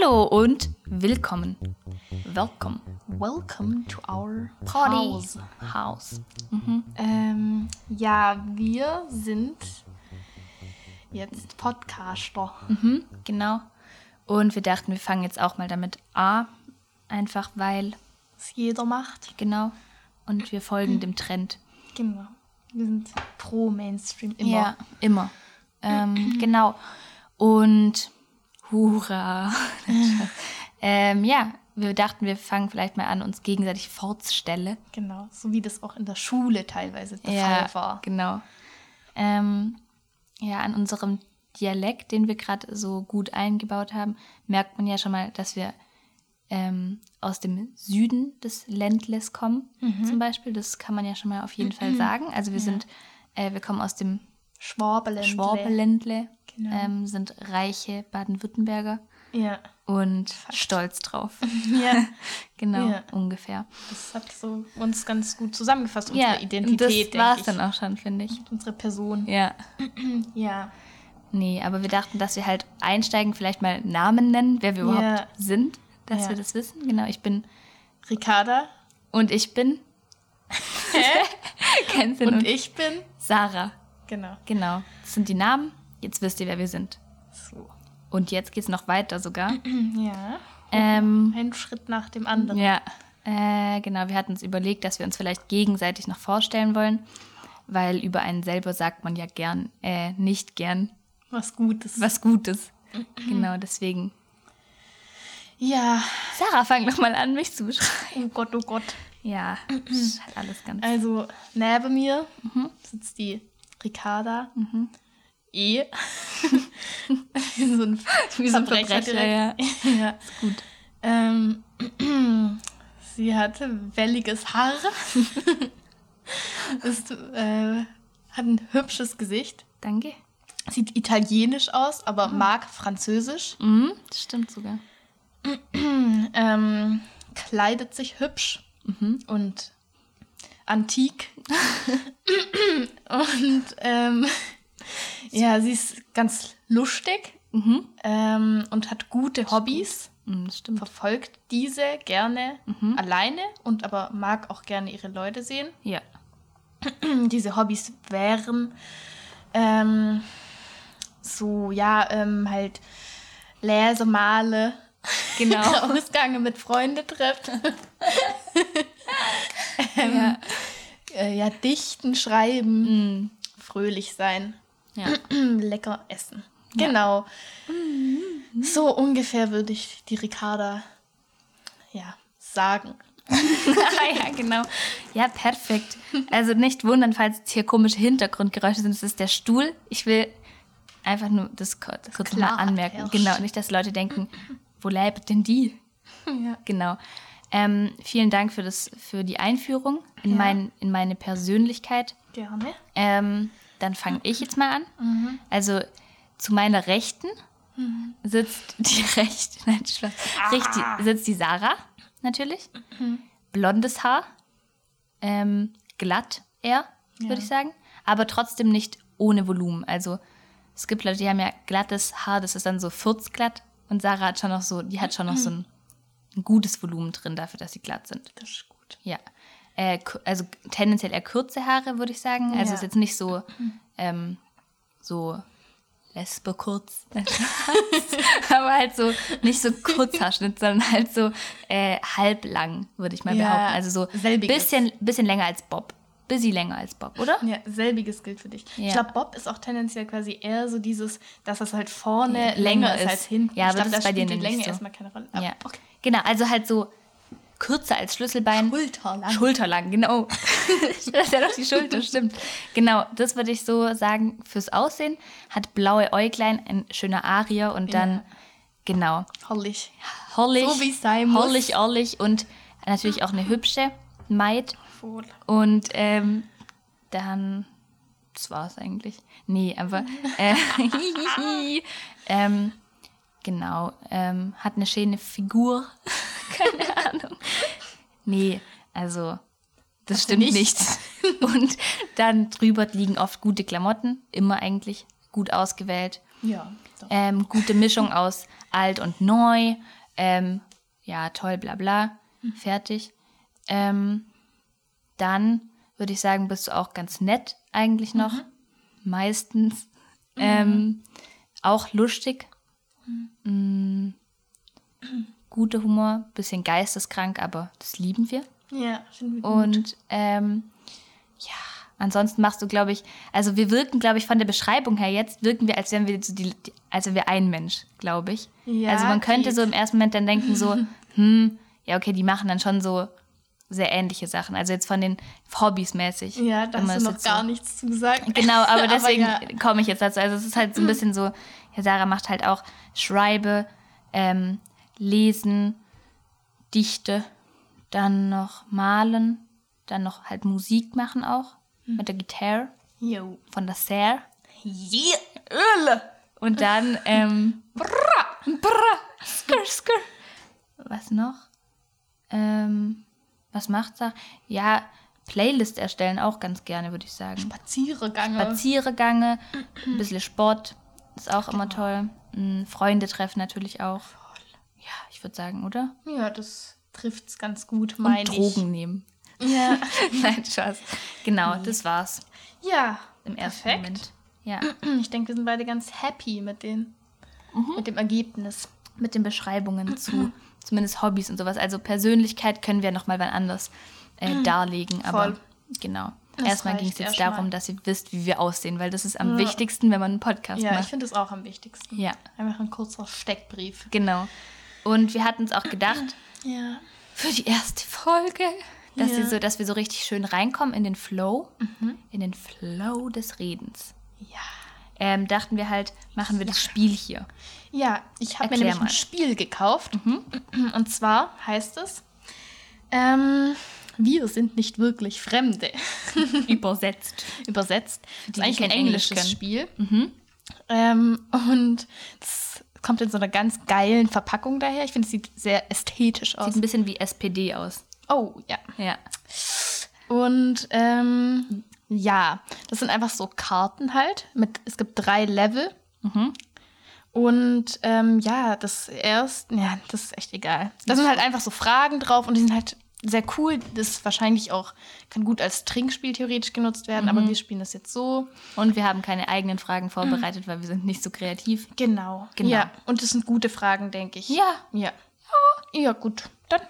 Hallo! Und willkommen. Welcome. Welcome to our Party. house. House. Ähm, ja, wir sind jetzt Podcaster. Mhm, genau. Und wir dachten, wir fangen jetzt auch mal damit an. Einfach weil, Was jeder macht. genau. Und wir folgen dem Trend. Genau. Wir sind pro Mainstream immer. Ja, immer. Ähm, genau. Und hurra. ähm, ja, wir dachten, wir fangen vielleicht mal an, uns gegenseitig vorzustellen. Genau. So wie das auch in der Schule teilweise der Ja, Fall war. genau. Ähm, ja, an unserem Dialekt, den wir gerade so gut eingebaut haben, merkt man ja schon mal, dass wir ähm, aus dem Süden des Ländles kommen, Mhm. zum Beispiel. Das kann man ja schon mal auf jeden Fall sagen. Also wir sind, äh, wir kommen aus dem Schwabeländle. Schwabeländle, Genau. ähm, sind reiche Baden-Württemberger Ja. und stolz drauf. Ja. genau, Ja. ungefähr. Das hat so uns ganz gut zusammengefasst, unsere Ja, Identität, das war es dann auch schon, finde ich. Unsere Person. Ja. Ja. Nee, aber wir dachten, dass wir halt einsteigen, vielleicht mal Namen nennen, wer wir überhaupt Ja. sind, dass wir das wissen. Genau, ich bin Ricarda und ich bin. Kennst du und und ich bin. Sarah. Genau. Genau, das sind die Namen. Jetzt wisst ihr, wer wir sind. So. Und jetzt geht's noch weiter sogar. Ja. ähm, Ein Schritt nach dem anderen. ja, äh, genau, wir hatten uns überlegt, dass wir uns vielleicht gegenseitig noch vorstellen wollen, weil über einen selber sagt man ja gern, äh, nicht gern Was Gutes. was Gutes. genau, deswegen. Ja. Sarah, fang doch mal an, mich zu beschreiben. Oh Gott, oh Gott. Ja, ist halt alles ganz. Also, neben mir sitzt die Ricarda. E. Wie so ein, Wie so ein Verbrecher Verbrecher, ja. ja. Gut. Ähm, sie hatte welliges Haar. Ist, äh, hat ein hübsches Gesicht. Danke. Sieht italienisch aus, aber mag Französisch. Mhm, das stimmt sogar. Ähm, kleidet sich hübsch und antik. und ähm, ja, sie ist ganz lustig ähm, und hat gute Hobbys. Mhm, das stimmt. Verfolgt diese gerne alleine und aber mag auch gerne ihre Leute sehen. Ja. Diese Hobbys wären ähm, so, ja, ähm, halt Lese, Male, Genau. Ausgange mit Freunden treffen. ähm, ja. äh, ja, dichten, schreiben, Mhm. fröhlich sein, ja. lecker essen. Genau. So ungefähr würde ich die Ricarda ja, sagen. ja, genau. Ja, perfekt. Also nicht wundern, falls jetzt hier komische Hintergrundgeräusche sind. Das ist der Stuhl. Ich will einfach nur das kurz, kurz mal klar anmerken. herrscht. Genau, nicht, dass Leute denken, wo lebt denn die? Ja. Genau. Ähm, vielen Dank für, das, für die Einführung in, Ja. mein, in meine Persönlichkeit. Gerne. Ähm, dann fange ich jetzt mal an. Also zu meiner Rechten sitzt die Rechte, nein, Spaß. Richtig, sitzt die Sarah, natürlich. Blondes Haar, ähm, glatt eher, würde Ja. ich sagen, aber trotzdem nicht ohne Volumen. Also es gibt Leute, die haben ja glattes Haar, das ist dann so furzglatt und Sarah hat schon noch so, die hat schon noch so ein, ein gutes Volumen drin dafür, dass sie glatt sind. Das ist gut. Ja. Äh, also tendenziell eher kurze Haare, würde ich sagen. Also Ja. ist jetzt nicht so, ähm, so Lesbe kurz. Aber halt so, nicht so Kurzhaarschnitt, sondern halt so äh, halblang, würde ich mal Ja, behaupten. Also so selbiges. bisschen, bisschen länger als Bob. Bisschen länger als Bob, oder? Ja, selbiges gilt für dich. Ja. Ich glaube, Bob ist auch tendenziell quasi eher so dieses, dass es halt vorne Ja, länger ist als hinten. Ja, ich aber glaube, das da bei dir die Länge so. erstmal keine Rolle. Aber Ja. okay. Genau, also halt so kürzer als Schlüsselbein. Schulterlang. Schulterlang, genau. das ist ja doch die Schulter, stimmt. Genau, das würde ich so sagen fürs Aussehen. Hat blaue Äuglein, ein schöner Arier und dann, Ja. genau, Hollig. hollig, So wie es sein muss. hollig, ollig und natürlich auch eine hübsche Maid. Voll. Und ähm, dann, das war's eigentlich. Nee, aber, äh, ähm, genau, ähm, hat eine schöne Figur. Keine Ahnung. Nee, also, das stimmt nicht? nicht. Und dann drüber liegen oft gute Klamotten, immer eigentlich gut ausgewählt. Ja. Ähm, gute Mischung aus alt und neu. Ähm, ja, toll, bla bla. Fertig. Ähm, dann würde ich sagen, bist du auch ganz nett eigentlich noch. Meistens. Ähm, auch lustig. Mm, guter Humor, bisschen geisteskrank, aber das lieben wir. Ja, finden wir gut. Und ähm, ja, ansonsten machst du, glaube ich, also wir wirken, glaube ich, von der Beschreibung her jetzt, wirken wir, als wären wir so die, die als wären wir ein Mensch, glaube ich. Ja, also man könnte geht. so im ersten Moment dann denken, so, hm, ja, okay, die machen dann schon so sehr ähnliche Sachen. Also jetzt von den Hobbys mäßig. ja, da hast du noch jetzt so- gar nichts zu gesagt. Genau, aber deswegen ja. komme ich jetzt dazu. Also es ist halt so ein bisschen so, ja, Sarah macht halt auch Schreibe, ähm, Lesen, Dichte, dann noch Malen, dann noch halt Musik machen auch mit der Gitarre Jo. von der Sarah. Yeah. Öle. Und dann, ähm, brr, skr, skr. Was noch? Ähm, was macht Sarah? Ja, Playlist erstellen auch ganz gerne, würde ich sagen. Spaziergänge. Spaziergänge, ein bisschen Sport ist auch immer toll. Mm, Freunde treffen natürlich auch. Ja, ich würde sagen, oder? ja, das trifft's ganz gut, Und meine Drogen nehmen. ich. Ja. Nein, Spaß. Genau, das war's ja. im ersten Perfekt. Moment. Ja, Ich denke, wir sind beide ganz happy mit, den, mit dem Ergebnis. mit den Beschreibungen zu zumindest Hobbys und sowas. Also Persönlichkeit können wir nochmal wann anders äh, darlegen. Aber Voll. genau. Das Erstmal ging es jetzt erstmal. darum, dass ihr wisst, wie wir aussehen, weil das ist am wichtigsten, wenn man einen Podcast Ja, ich macht. finde es auch am wichtigsten. Ja, Einfach ein kurzer Steckbrief. genau. Und wir hatten uns auch gedacht, Ja. für die erste Folge, dass, Ja. sie so, dass wir so richtig schön reinkommen in den Flow, in den Flow des Redens. Ja. Ähm, dachten wir halt, machen wir das Spiel hier. Ja, ich habe mir nämlich ein mal. Spiel gekauft. Und zwar heißt es, ähm, wir sind nicht wirklich Fremde. Übersetzt. Übersetzt. Das ist eigentlich kein ein Englisch englisches können. Spiel. Ähm, und es kommt in so einer ganz geilen Verpackung daher. Ich finde, es sieht sehr ästhetisch aus. Sieht ein bisschen wie SPD aus. Oh, ja. Ja. Und ähm, ja, das sind einfach so Karten halt. Mit, es gibt drei Level. Und ähm, ja, das erste, ja, das ist echt egal. Da sind halt einfach so Fragen drauf und die sind halt sehr cool. Das ist wahrscheinlich auch, kann gut als Trinkspiel theoretisch genutzt werden, aber wir spielen das jetzt so. Und wir haben keine eigenen Fragen vorbereitet, weil wir sind nicht so kreativ. Genau. Genau. Ja, und das sind gute Fragen, denke ich. Ja. Ja. Ja, gut. Dann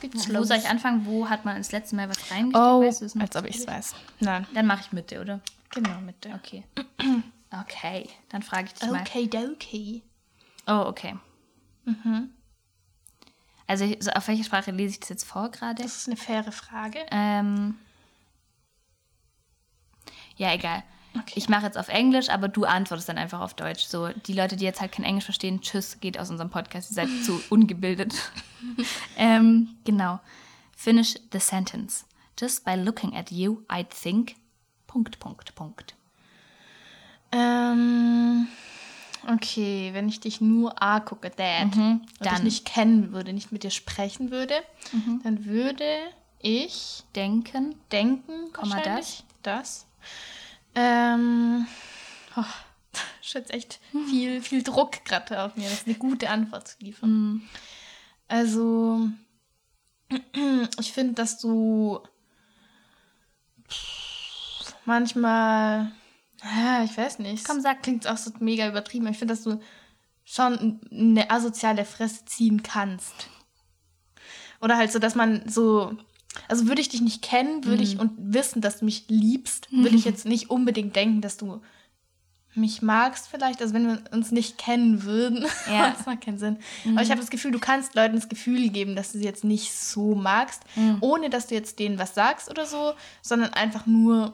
geht's Wo soll ich anfangen? Wo hat man das letzte Mal was reingesteckt? Oh, Weißt du als ob ich es weiß. Nein. Dann mache ich Mitte, oder? Genau, mit der. Okay. Okay, dann frage ich dich mal. Okay, okay. Oh, okay. Also so, auf welche Sprache lese ich das jetzt vor gerade? Das ist eine faire Frage. Ähm, ja, egal. Okay. Ich mache jetzt auf Englisch, aber du antwortest dann einfach auf Deutsch. So, die Leute, die jetzt halt kein Englisch verstehen, tschüss, geht aus unserem Podcast. Ihr seid zu ungebildet. ähm, genau. Finish the sentence. Just by looking at you, I'd think. Punkt, Punkt, Punkt. Ähm, okay, wenn ich dich nur A gucke, Dad, und dich nicht kennen würde, nicht mit dir sprechen würde, dann würde ich Denken. denken, Komma, wahrscheinlich, das. Ähm, oh, das ist jetzt echt viel, viel Druck gerade auf mir, das ist eine gute Antwort zu liefern. Also, ich finde, dass du manchmal, ja, ich weiß nicht, Komm, sag. klingt auch so mega übertrieben, aber ich finde, dass du schon eine asoziale Fresse ziehen kannst. Oder halt so, dass man so. Also würde ich dich nicht kennen, würde ich und wissen, dass du mich liebst, würde ich jetzt nicht unbedingt denken, dass du mich magst vielleicht. Also wenn wir uns nicht kennen würden, Ja. das macht keinen Sinn. Aber ich habe das Gefühl, du kannst Leuten das Gefühl geben, dass du sie jetzt nicht so magst, ohne dass du jetzt denen was sagst oder so, sondern einfach nur,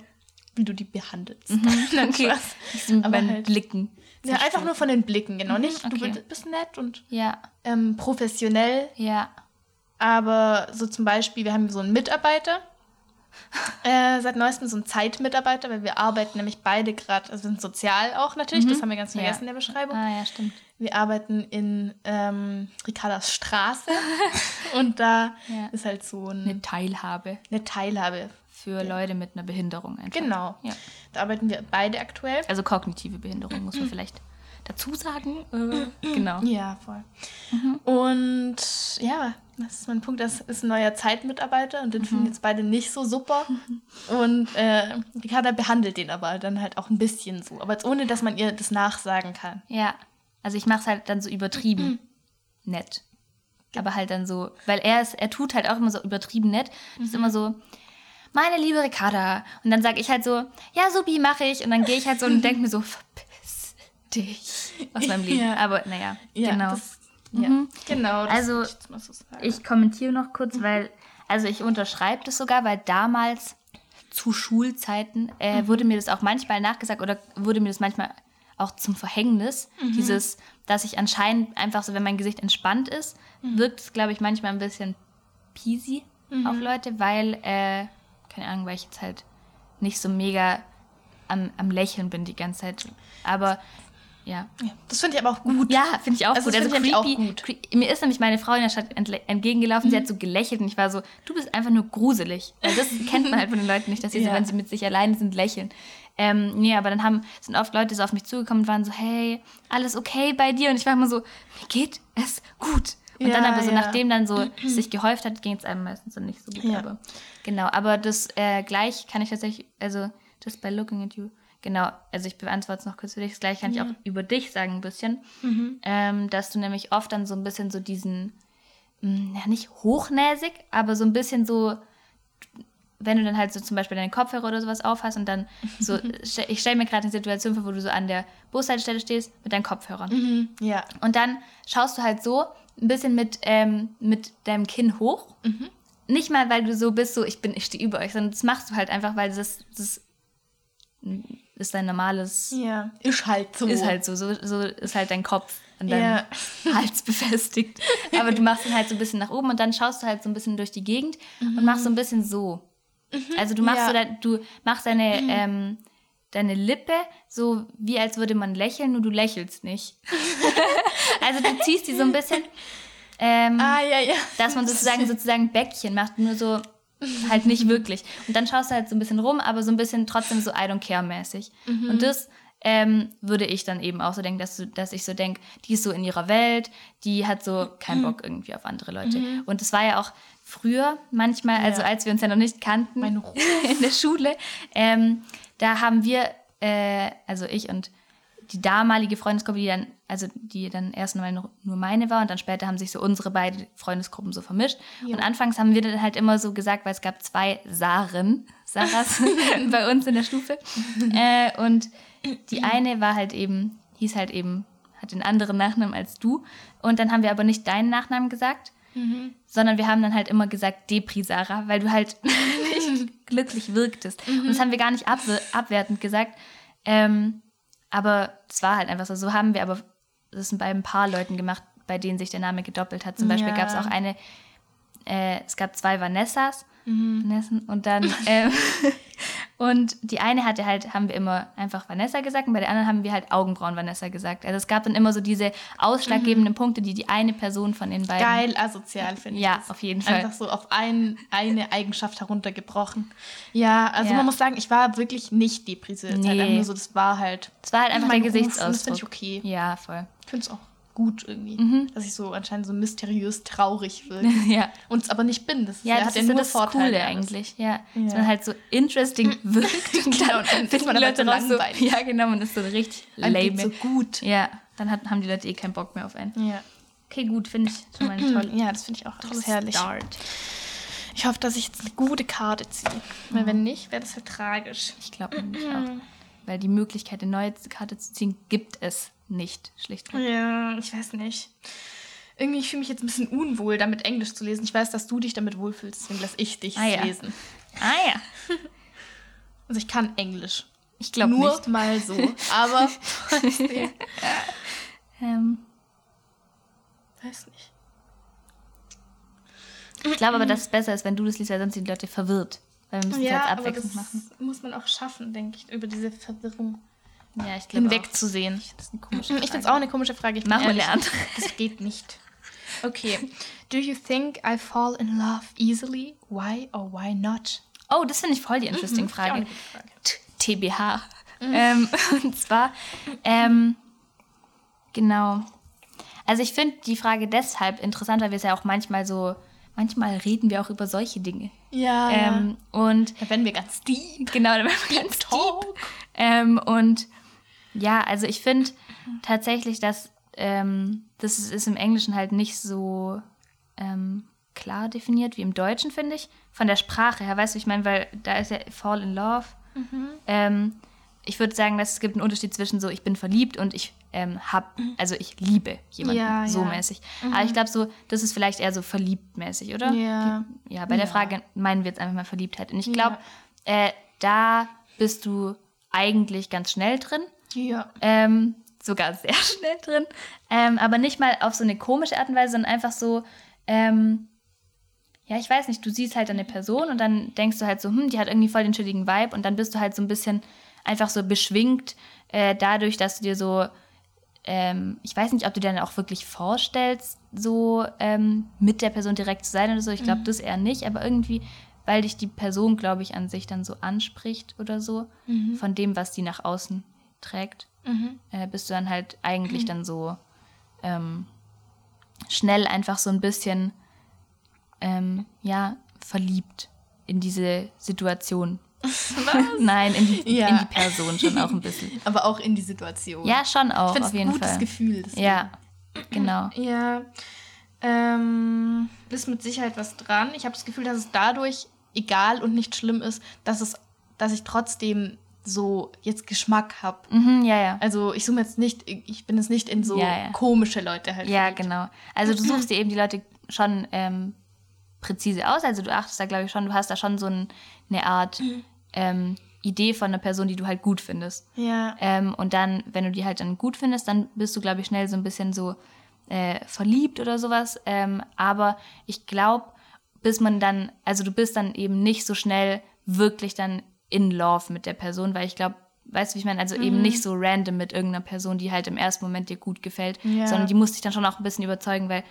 wie du die behandelst. Nein, Okay. Spaß. Aber halt- Blicken. Ja, einfach nur von den Blicken, genau. Nicht, okay. du bist nett und Ja, ähm, professionell, ja. Aber so zum Beispiel, wir haben so einen Mitarbeiter, äh, seit neuestem so einen Zeitmitarbeiter, weil wir arbeiten nämlich beide gerade, also wir sind sozial auch natürlich, das haben wir ganz Ja. vergessen in der Beschreibung. Ah, ja, stimmt. Wir arbeiten in ähm, Ricardas Straße und da Ja. ist halt so ein, Eine Teilhabe eine Teilhabe. für Leute mit einer Behinderung einfach. Genau. Ja. Da arbeiten wir beide aktuell. Also kognitive Behinderung muss man vielleicht dazu sagen? Äh, genau. Ja, voll. Und ja, das ist mein Punkt. Das ist ein neuer Zeitmitarbeiter und den finden jetzt beide nicht so super. Und äh, Ricarda behandelt den aber dann halt auch ein bisschen so. Aber jetzt ohne, dass man ihr das nachsagen kann. Ja. Also ich mache es halt dann so übertrieben nett. Aber halt dann so, weil er ist, er tut halt auch immer so übertrieben nett. Das ist immer so, meine liebe Ricarda. Und dann sage ich halt so, ja, Subi, mache ich. Und dann gehe ich halt so und denke mir so, dich aus meinem Leben. Ja. Aber naja, Ja, genau. Das, ja, Mhm. genau. Also, ich so. Ich kommentiere noch kurz, weil, also ich unterschreibe das sogar, weil damals zu Schulzeiten äh, wurde mir das auch manchmal nachgesagt oder wurde mir das manchmal auch zum Verhängnis. Dieses, dass ich anscheinend einfach so, wenn mein Gesicht entspannt ist, wirkt es, glaube ich, manchmal ein bisschen peasy auf Leute, weil, äh, keine Ahnung, weil ich jetzt halt nicht so mega am, am Lächeln bin die ganze Zeit. Aber ja, ja, das finde ich aber auch gut. ja, finde ich auch Also gut. das Also ich auch creepy, gut. Mir ist nämlich meine Frau in der Stadt entgegengelaufen, sie hat so gelächelt und ich war so, du bist einfach nur gruselig. Weil das kennt man halt von den Leuten nicht, dass sie so, Ja. wenn sie mit sich alleine sind, lächeln. Ähm, nee, aber dann haben, sind oft Leute so auf mich zugekommen und waren so, hey, alles okay bei dir? Und ich war immer so, mir geht es gut. Und dann Ja, aber so, ja. nachdem dann so sich gehäuft hat, ging es einem meistens dann nicht so gut. Ja. Aber genau, aber das äh, gleich kann ich tatsächlich, also just by looking at you, genau, also ich beantworte es noch kurz für dich, das gleiche kann ich auch über dich sagen ein bisschen, ähm, dass du nämlich oft dann so ein bisschen so diesen, mh, ja nicht hochnäsig, aber so ein bisschen so, wenn du dann halt so zum Beispiel deinen Kopfhörer oder sowas aufhast und dann so, ich stelle mir gerade eine Situation vor, wo du so an der Bushaltestelle stehst mit deinen Kopfhörern. Mhm, ja. Und dann schaust du halt so ein bisschen mit, ähm, mit deinem Kinn hoch. Nicht mal, weil du so bist, so ich bin, ich stehe über euch, sondern das machst du halt einfach, weil das, das ist dein normales, Ja. Ist halt so. ist halt so, so, so ist halt dein Kopf an deinem Ja. Hals befestigt. Aber du machst ihn halt so ein bisschen nach oben und dann schaust du halt so ein bisschen durch die Gegend und machst so ein bisschen so. Also du machst Ja. so, du machst deine, ähm, deine Lippe so wie als würde man lächeln, nur du lächelst nicht. also du ziehst die so ein bisschen, ähm, Ah, ja, ja. dass man sozusagen sozusagen Bäckchen macht, nur so halt nicht wirklich. Und dann schaust du halt so ein bisschen rum, aber so ein bisschen trotzdem so I don't care mäßig. Und das ähm, würde ich dann eben auch so denken, dass, du, dass ich so denke, die ist so in ihrer Welt, die hat so keinen Bock irgendwie auf andere Leute. Und das war ja auch früher manchmal, also Ja. als wir uns ja noch nicht kannten in der Schule, ähm, da haben wir, äh, also ich und die damalige Freundesgruppe, die dann, also die dann erst mal nur meine war und dann später haben sich so unsere beiden Freundesgruppen so vermischt. Und anfangs haben wir dann halt immer so gesagt, weil es gab zwei Saren, Sarahs bei uns in der Stufe. äh, und die eine war halt eben, hieß halt eben, hat den anderen Nachnamen als du. Und dann haben wir aber nicht deinen Nachnamen gesagt, sondern wir haben dann halt immer gesagt Depri Sarah, weil du halt nicht glücklich wirktest. Und das haben wir gar nicht abwe abwertend gesagt. Ähm, aber es war halt einfach so. So haben wir aber das bei ein paar Leuten gemacht, bei denen sich der Name gedoppelt hat. Zum Beispiel Ja. gab es auch eine, äh, es gab zwei Vanessas. Vanessen und dann ähm, und die eine hatte halt, haben wir immer einfach Vanessa gesagt und bei der anderen haben wir halt Augenbrauen Vanessa gesagt. Also es gab dann immer so diese ausschlaggebenden Punkte, die die eine Person von den beiden Geil asozial, finde ich. Ja, das. auf jeden Fall. Einfach so auf ein, eine Eigenschaft heruntergebrochen. Ja, also Ja. man muss sagen, ich war wirklich nicht depressiv. Nee. Halt nur so, das war halt. Es war halt einfach mein der Gesichtsausdruck. Das finde ich okay. Ja, voll. Ich finde es auch gut irgendwie, Mhm. dass ich so anscheinend so mysteriös traurig wirke. Ja. Und es aber nicht bin. Das Ja, hat das ja ist ja nur das Vorteile. Coole eigentlich. Ja. Dass Ja. man halt so interesting wirkt. Und Genau, dann und dann ist finden man Leute so raus so, ja genau, man ist so richtig lame. so gut. Ja, dann hat, haben die Leute eh keinen Bock mehr auf einen. Ja. Okay, gut, finde ich schon mal toll, Ja, das finde ich auch tolles herrlich. Start. Ich hoffe, dass ich jetzt eine gute Karte ziehe. Weil wenn nicht, wäre das halt tragisch. Ich glaube nämlich auch. Weil die Möglichkeit, eine neue Karte zu ziehen, gibt es nicht, schlichtweg. Ja, ich weiß nicht. Irgendwie fühle ich mich jetzt ein bisschen unwohl, damit Englisch zu lesen. Ich weiß, dass du dich damit wohlfühlst, deswegen lasse ich dich Ah, ja. lesen. Ah ja, Also ich kann Englisch. ich glaube Nur nicht. mal so. Aber trotzdem. Ähm, weiß nicht. ich glaube aber, dass es besser ist, wenn du das liest, weil sonst sind die Leute verwirrt. Weil wir müssen es Ja, jetzt aber abwechselnd das machen. muss man auch schaffen, denke ich, über diese Verwirrung Ja, ich hinwegzusehen. Das ist eine komische Ich finde es Frage. auch eine komische Frage. Ich Mach mal andere. Das geht nicht. Okay. Do you think I fall in love easily? Why or why not? Oh, das finde ich voll die interesting Ist auch Frage. Frage. TBH. Ähm, und zwar, ähm, Genau. Also ich finde die Frage deshalb interessant, weil wir es ja auch manchmal so, manchmal reden wir auch über solche Dinge. Ja. Ähm, und da werden wir ganz deep. Genau, da werden wir ganz deep. Ähm, und ja, also ich finde tatsächlich, dass ähm, das ist, ist, im Englischen halt nicht so ähm, klar definiert wie im Deutschen, finde ich. Von der Sprache her, weißt du, ich meine, weil da ist ja Fall in Love. Mhm. Ähm, ich würde sagen, dass es gibt einen Unterschied zwischen so, ich bin verliebt und ich ähm, hab, also ich liebe jemanden ja, so ja. mäßig. Mhm. Aber ich glaube so, das ist vielleicht eher so verliebt mäßig, oder? Ja. Ja, bei der Frage meinen wir jetzt einfach mal Verliebtheit. Und ich glaube, äh, da bist du eigentlich ganz schnell drin. Ja. Ähm, sogar sehr schnell drin. Ähm, aber nicht mal auf so eine komische Art und Weise, sondern einfach so, ähm, ja, ich weiß nicht, du siehst halt eine Person und dann denkst du halt so, hm, die hat irgendwie voll den chilligen Vibe und dann bist du halt so ein bisschen einfach so beschwingt äh, dadurch, dass du dir so, ähm, ich weiß nicht, ob du dir dann auch wirklich vorstellst, so ähm, mit der Person direkt zu sein oder so. Ich glaube, mhm. das eher nicht, aber irgendwie, weil dich die Person, glaube ich, an sich dann so anspricht oder so, mhm. von dem, was die nach außen trägt, mhm. äh, bist du dann halt eigentlich mhm. dann so ähm, schnell einfach so ein bisschen, ähm, ja, verliebt in diese Situation. Nein, in die, ja. in die, Person schon auch ein bisschen. Aber auch in die Situation. Ja, schon auch, auf jeden ein gutes Fall. Gefühl. Ja, genau. Ja, ähm, ist mit Sicherheit was dran. Ich habe das Gefühl, dass es dadurch egal und nicht schlimm ist, dass es, dass ich trotzdem so jetzt Geschmack habe. Mhm, ja, ja. Also ich suche jetzt nicht, ich bin jetzt nicht in so ja, ja. komische Leute halt. Ja, genau. Also du suchst dir eben die Leute schon ähm, präzise aus. Also du achtest da, glaube ich, schon, du hast da schon so ein, eine Art mhm. ähm, Idee von einer Person, die du halt gut findest. Ja. Ähm, und dann, wenn du die halt dann gut findest, dann bist du, glaube ich, schnell so ein bisschen so äh, verliebt oder sowas. Ähm, aber ich glaube, bis man dann, also du bist dann eben nicht so schnell wirklich dann in love mit der Person, weil ich glaube, weißt du, wie ich meine? Also mhm. eben nicht so random mit irgendeiner Person, die halt im ersten Moment dir gut gefällt, ja. sondern die musste dich dann schon auch ein bisschen überzeugen, weil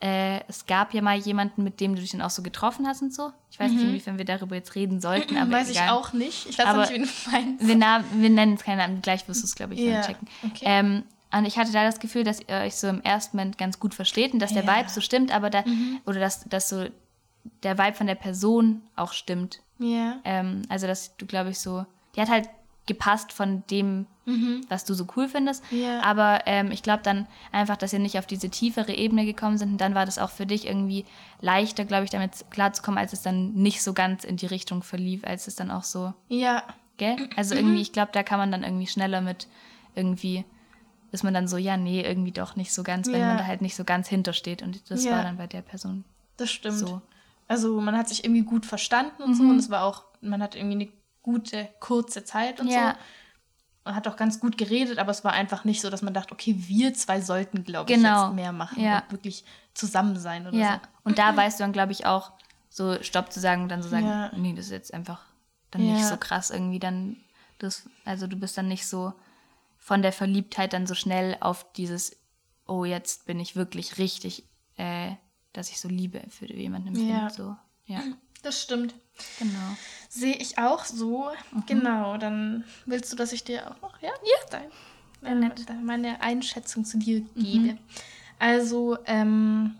äh, es gab ja mal jemanden, mit dem du dich dann auch so getroffen hast und so. Ich weiß mhm. nicht, inwiefern wir darüber jetzt reden sollten, aber Weiß egal. ich auch nicht. Ich weiß nicht, wie du meinst. Wir, wir nennen jetzt keinen Namen, gleich wirst du es, glaube ich, ja. checken. Okay. Ähm, und ich hatte da das Gefühl, dass ihr euch so im ersten Moment ganz gut versteht und dass der ja. Vibe so stimmt, aber da, mhm. oder dass, dass so der Vibe von der Person auch stimmt. Ja. Ähm, also, dass du, glaube ich, so, die hat halt gepasst von dem, mhm. was du so cool findest. Ja. Aber ähm, ich glaube dann einfach, dass ihr nicht auf diese tiefere Ebene gekommen sind. Und dann war das auch für dich irgendwie leichter, glaube ich, damit klarzukommen, als es dann nicht so ganz in die Richtung verlief, als es dann auch so. Ja. Gell? Also mhm. irgendwie, ich glaube, da kann man dann irgendwie schneller mit irgendwie ist man dann so, ja, nee, irgendwie doch nicht so ganz, wenn ja. man da halt nicht so ganz hintersteht. Und das ja. war dann bei der Person. Das stimmt. So. Also man hat sich irgendwie gut verstanden und mhm. so. Und es war auch, man hat irgendwie eine gute, kurze Zeit und ja. so. Man hat auch ganz gut geredet, aber es war einfach nicht so, dass man dachte, okay, wir zwei sollten, glaube ich, genau. jetzt mehr machen ja. und wirklich zusammen sein oder ja. so. Und da weißt du dann, glaube ich, auch, so Stopp zu sagen und dann so sagen, ja. nee, das ist jetzt einfach dann nicht so krass irgendwie dann das, also du bist dann nicht so von der Verliebtheit dann so schnell auf dieses, oh, jetzt bin ich wirklich richtig äh, dass ich so Liebe für jemanden empfinde. Ja. So, ja. Das stimmt. Genau. Sehe ich auch so. Mhm. Genau, dann willst du, dass ich dir auch noch, ja? Ja. Dein, äh, meine Einschätzung zu dir gebe. Mhm. Also, ähm,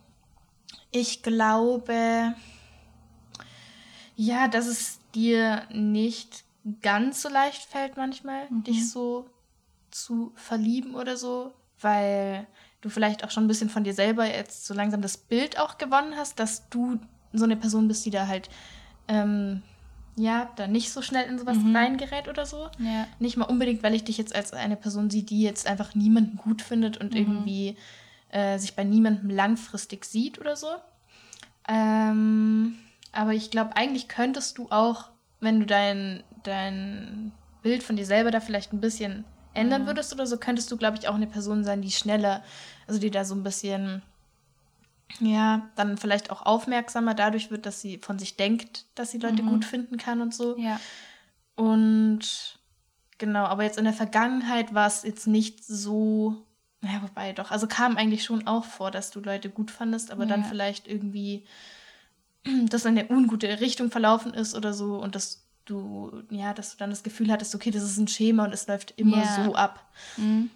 ich glaube, ja, dass es dir nicht ganz so leicht fällt manchmal, mhm. dich so zu verlieben oder so, weil du vielleicht auch schon ein bisschen von dir selber jetzt so langsam das Bild auch gewonnen hast, dass du so eine Person bist, die da halt ähm, ja, da nicht so schnell in sowas mhm. reingerät oder so. Ja. Nicht mal unbedingt, weil ich dich jetzt als eine Person sehe, die jetzt einfach niemanden gut findet und mhm. irgendwie äh, sich bei niemandem langfristig sieht oder so. Ähm, aber ich glaube, eigentlich könntest du auch, wenn du dein, dein Bild von dir selber da vielleicht ein bisschen ändern mhm. würdest oder so, könntest du, glaube ich, auch eine Person sein, die schneller, also die da so ein bisschen, ja, dann vielleicht auch aufmerksamer dadurch wird, dass sie von sich denkt, dass sie Leute mhm. gut finden kann und so. Ja. Und genau, aber jetzt in der Vergangenheit war es jetzt nicht so, naja, wobei doch, also kam eigentlich schon auch vor, dass du Leute gut fandest, aber ja. dann vielleicht irgendwie das in eine ungute Richtung verlaufen ist oder so und das du, ja, dass du dann das Gefühl hattest, okay, das ist ein Schema und es läuft immer ja. so ab. Mhm.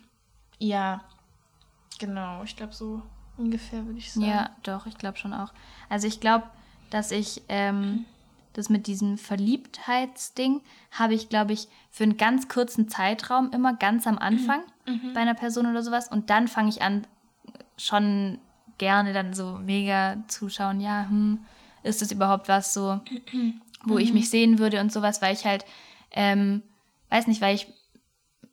Ja. Genau, ich glaube so ungefähr würde ich sagen. Ja, doch, ich glaube schon auch. Also ich glaube, dass ich ähm, das mit diesem Verliebtheitsding habe ich, glaube ich, für einen ganz kurzen Zeitraum immer ganz am Anfang Mhm. bei einer Person oder sowas. Und dann fange ich an, schon gerne dann so mega zuschauen, ja, hm, ist das überhaupt was so, wo Mhm. ich mich sehen würde und sowas, weil ich halt, ähm, weiß nicht, weil ich,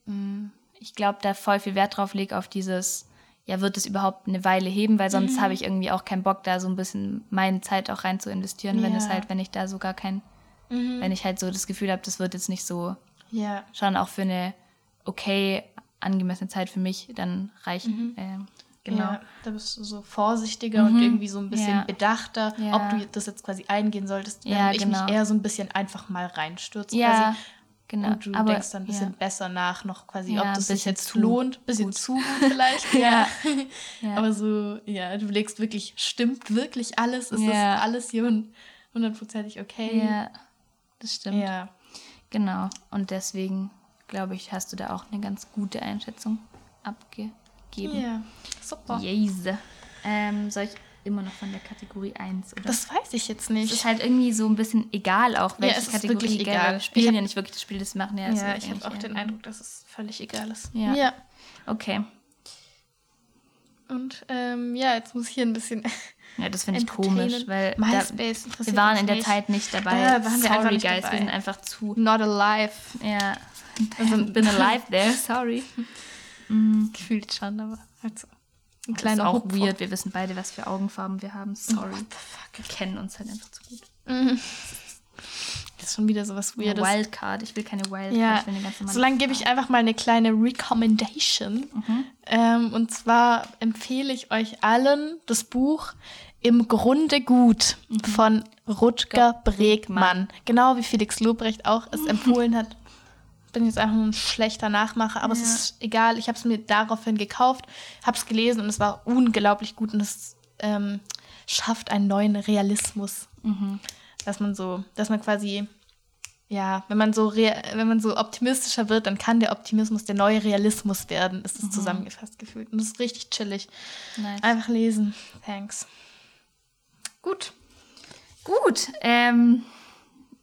mh, ich glaube, da voll viel Wert drauf lege auf dieses, ja, wird es überhaupt eine Weile heben, weil Mhm. sonst habe ich irgendwie auch keinen Bock, da so ein bisschen meine Zeit auch rein zu investieren, wenn es halt, wenn ich da so gar kein, Mhm. wenn ich halt so das Gefühl habe, das wird jetzt nicht so Ja, schon auch für eine okay angemessene Zeit für mich dann reichen. Ähm, genau. Ja, da bist du so vorsichtiger und irgendwie so ein bisschen Ja. bedachter, Ja. ob du das jetzt quasi eingehen solltest, Ja, während ich genau. mich eher so ein bisschen einfach mal reinstürze Ja, quasi. genau. Und du Aber, denkst dann ein bisschen ja. besser nach, noch quasi, Ja, ob ein das sich jetzt lohnt. Bisschen gut. zu gut vielleicht. Ja. Ja. Aber so, ja, du legst wirklich, stimmt wirklich alles? Ist Ja. das alles hier hund- hundertprozentig okay? Ja, das stimmt. Ja. Genau. Und deswegen, glaube ich, hast du da auch eine ganz gute Einschätzung abgegeben. Ja, super. Jese. Ähm, soll ich immer noch von der Kategorie 1, oder? Das weiß ich jetzt es nicht. ist halt irgendwie so ein bisschen egal auch, welche es ist Kategorie. wirklich gell, egal. Wir spielen Ich hab- ja nicht wirklich das Spiel, das machen ja. ja, ich habe auch den Eindruck, dass es völlig egal ist. Ja. ja. Okay. Und ähm, ja, jetzt muss ich hier ein bisschen Ja, das finde ich komisch, weil da, MySpace interessiert wir waren in der nicht. Zeit nicht dabei. Da waren wir sorry, nicht guys, dabei. wir sind einfach zu. Not alive. Ja. Also, bin alive there, sorry. Gefühlt schon, aber halt so. Ein Das ist kleiner auch Hupfer. weird. Wir wissen beide, was für Augenfarben wir haben. Sorry. What the fuck? Wir kennen uns halt einfach zu gut. Das ist schon wieder sowas Eine Weirdes. Wildcard. Ich will keine Wildcard. Ja, Ich will eine ganz normale solange gebe ich einfach mal eine kleine Recommendation. Mhm. Ähm, und zwar empfehle ich euch allen das Buch Im Grunde gut Mhm. von Rutger Bregmann. Genau wie Felix Lobrecht auch es empfohlen hat. Bin jetzt einfach nur ein schlechter Nachmacher, aber es Ja. ist egal. Ich habe es mir daraufhin gekauft, habe es gelesen und es war unglaublich gut und es ähm, schafft einen neuen Realismus. Mhm. Dass man so, dass man quasi ja, wenn man so wenn man so optimistischer wird, dann kann der Optimismus der neue Realismus werden, ist Mhm. es zusammengefasst gefühlt. Und das ist richtig chillig. Nice. Einfach lesen. Thanks. Gut. Gut. Ähm,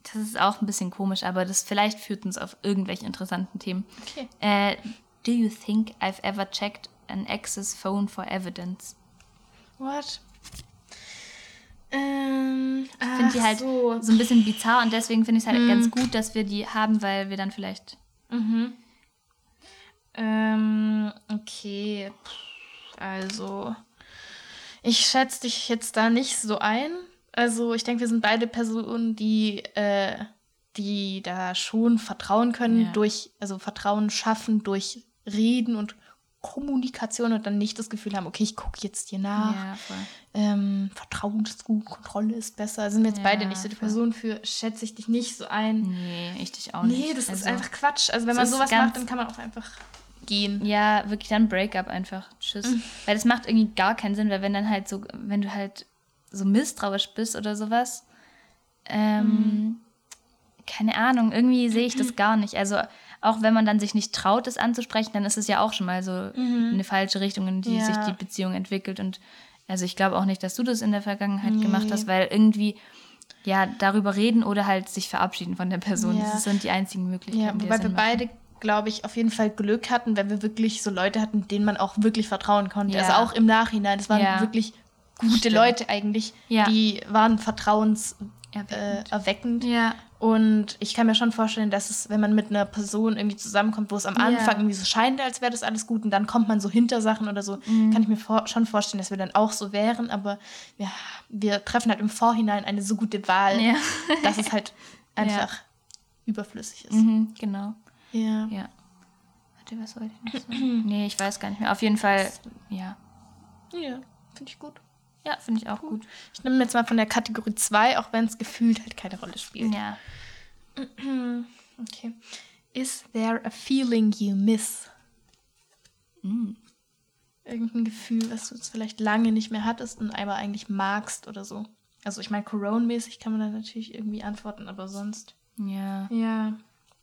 das ist auch ein bisschen komisch, aber das vielleicht führt uns auf irgendwelche interessanten Themen. Okay. Äh, do you think I've ever checked an ex's phone for evidence? What? Ähm, Ich finde die halt so. so. ein bisschen bizarr und deswegen finde ich es halt ganz gut, dass wir die haben, weil wir dann vielleicht. Ähm, okay. Also, ich schätze dich jetzt da nicht so ein. Also, ich denke, wir sind beide Personen, die, äh, die da schon vertrauen können, Ja. durch, also Vertrauen schaffen durch Reden und Kommunikation und dann nicht das Gefühl haben, okay, ich gucke jetzt dir nach. Ja. Ähm, Vertrauen ist gut, Kontrolle ist besser. Sind wir jetzt Ja, beide nicht so die. Person für, schätze ich dich nicht so ein. Nee, ich dich auch nicht. Nee, das ist Also, einfach Quatsch. Also, wenn man ist sowas macht, dann kann man auch einfach gehen. Ja, wirklich dann Breakup einfach. Tschüss. Mhm. Weil das macht irgendwie gar keinen Sinn, weil wenn dann halt so, wenn du halt so misstrauisch bist oder sowas, ähm, Mhm. keine Ahnung, irgendwie sehe ich das gar nicht. Also auch wenn man dann sich nicht traut, das anzusprechen, dann ist es ja auch schon mal so eine falsche Richtung, in die Mhm. Ja. sich die Beziehung entwickelt. Und also ich glaube auch nicht, dass du das in der Vergangenheit Nee. gemacht hast, weil irgendwie ja darüber reden oder halt sich verabschieden von der Person. Ja. Das sind die einzigen Möglichkeiten. Ja, wobei wir machen. beide, glaube ich, auf jeden Fall Glück hatten, wenn wir wirklich so Leute hatten, denen man auch wirklich vertrauen konnte. Ja. Also auch im Nachhinein. Das waren wirklich gute Stimmt. Leute eigentlich. Ja. Die waren vertrauenserweckend. Erweckend. Äh. Ja. Und ich kann mir schon vorstellen, dass es, wenn man mit einer Person irgendwie zusammenkommt, wo es am Ja. Anfang irgendwie so scheint, als wäre das alles gut und dann kommt man so hinter Sachen oder so, Mhm. kann ich mir vor schon vorstellen, dass wir dann auch so wären. Aber ja, wir treffen halt im Vorhinein eine so gute Wahl, Ja. dass es halt einfach überflüssig ist. Mhm, genau. Ja. Ja. Warte, was wollte ich noch sagen? nee, ich weiß gar nicht mehr. Auf jeden Fall, ja. Ja, finde ich gut. Ja, finde ich auch gut. Ich nehme jetzt mal von der Kategorie 2, auch wenn es gefühlt halt keine Rolle spielt. Ja. Okay. Is there a feeling you miss? Mm. Irgendein Gefühl, was du jetzt vielleicht lange nicht mehr hattest und aber eigentlich magst oder so. Also ich meine, Corona-mäßig kann man da natürlich irgendwie antworten, aber sonst. Ja. Ja.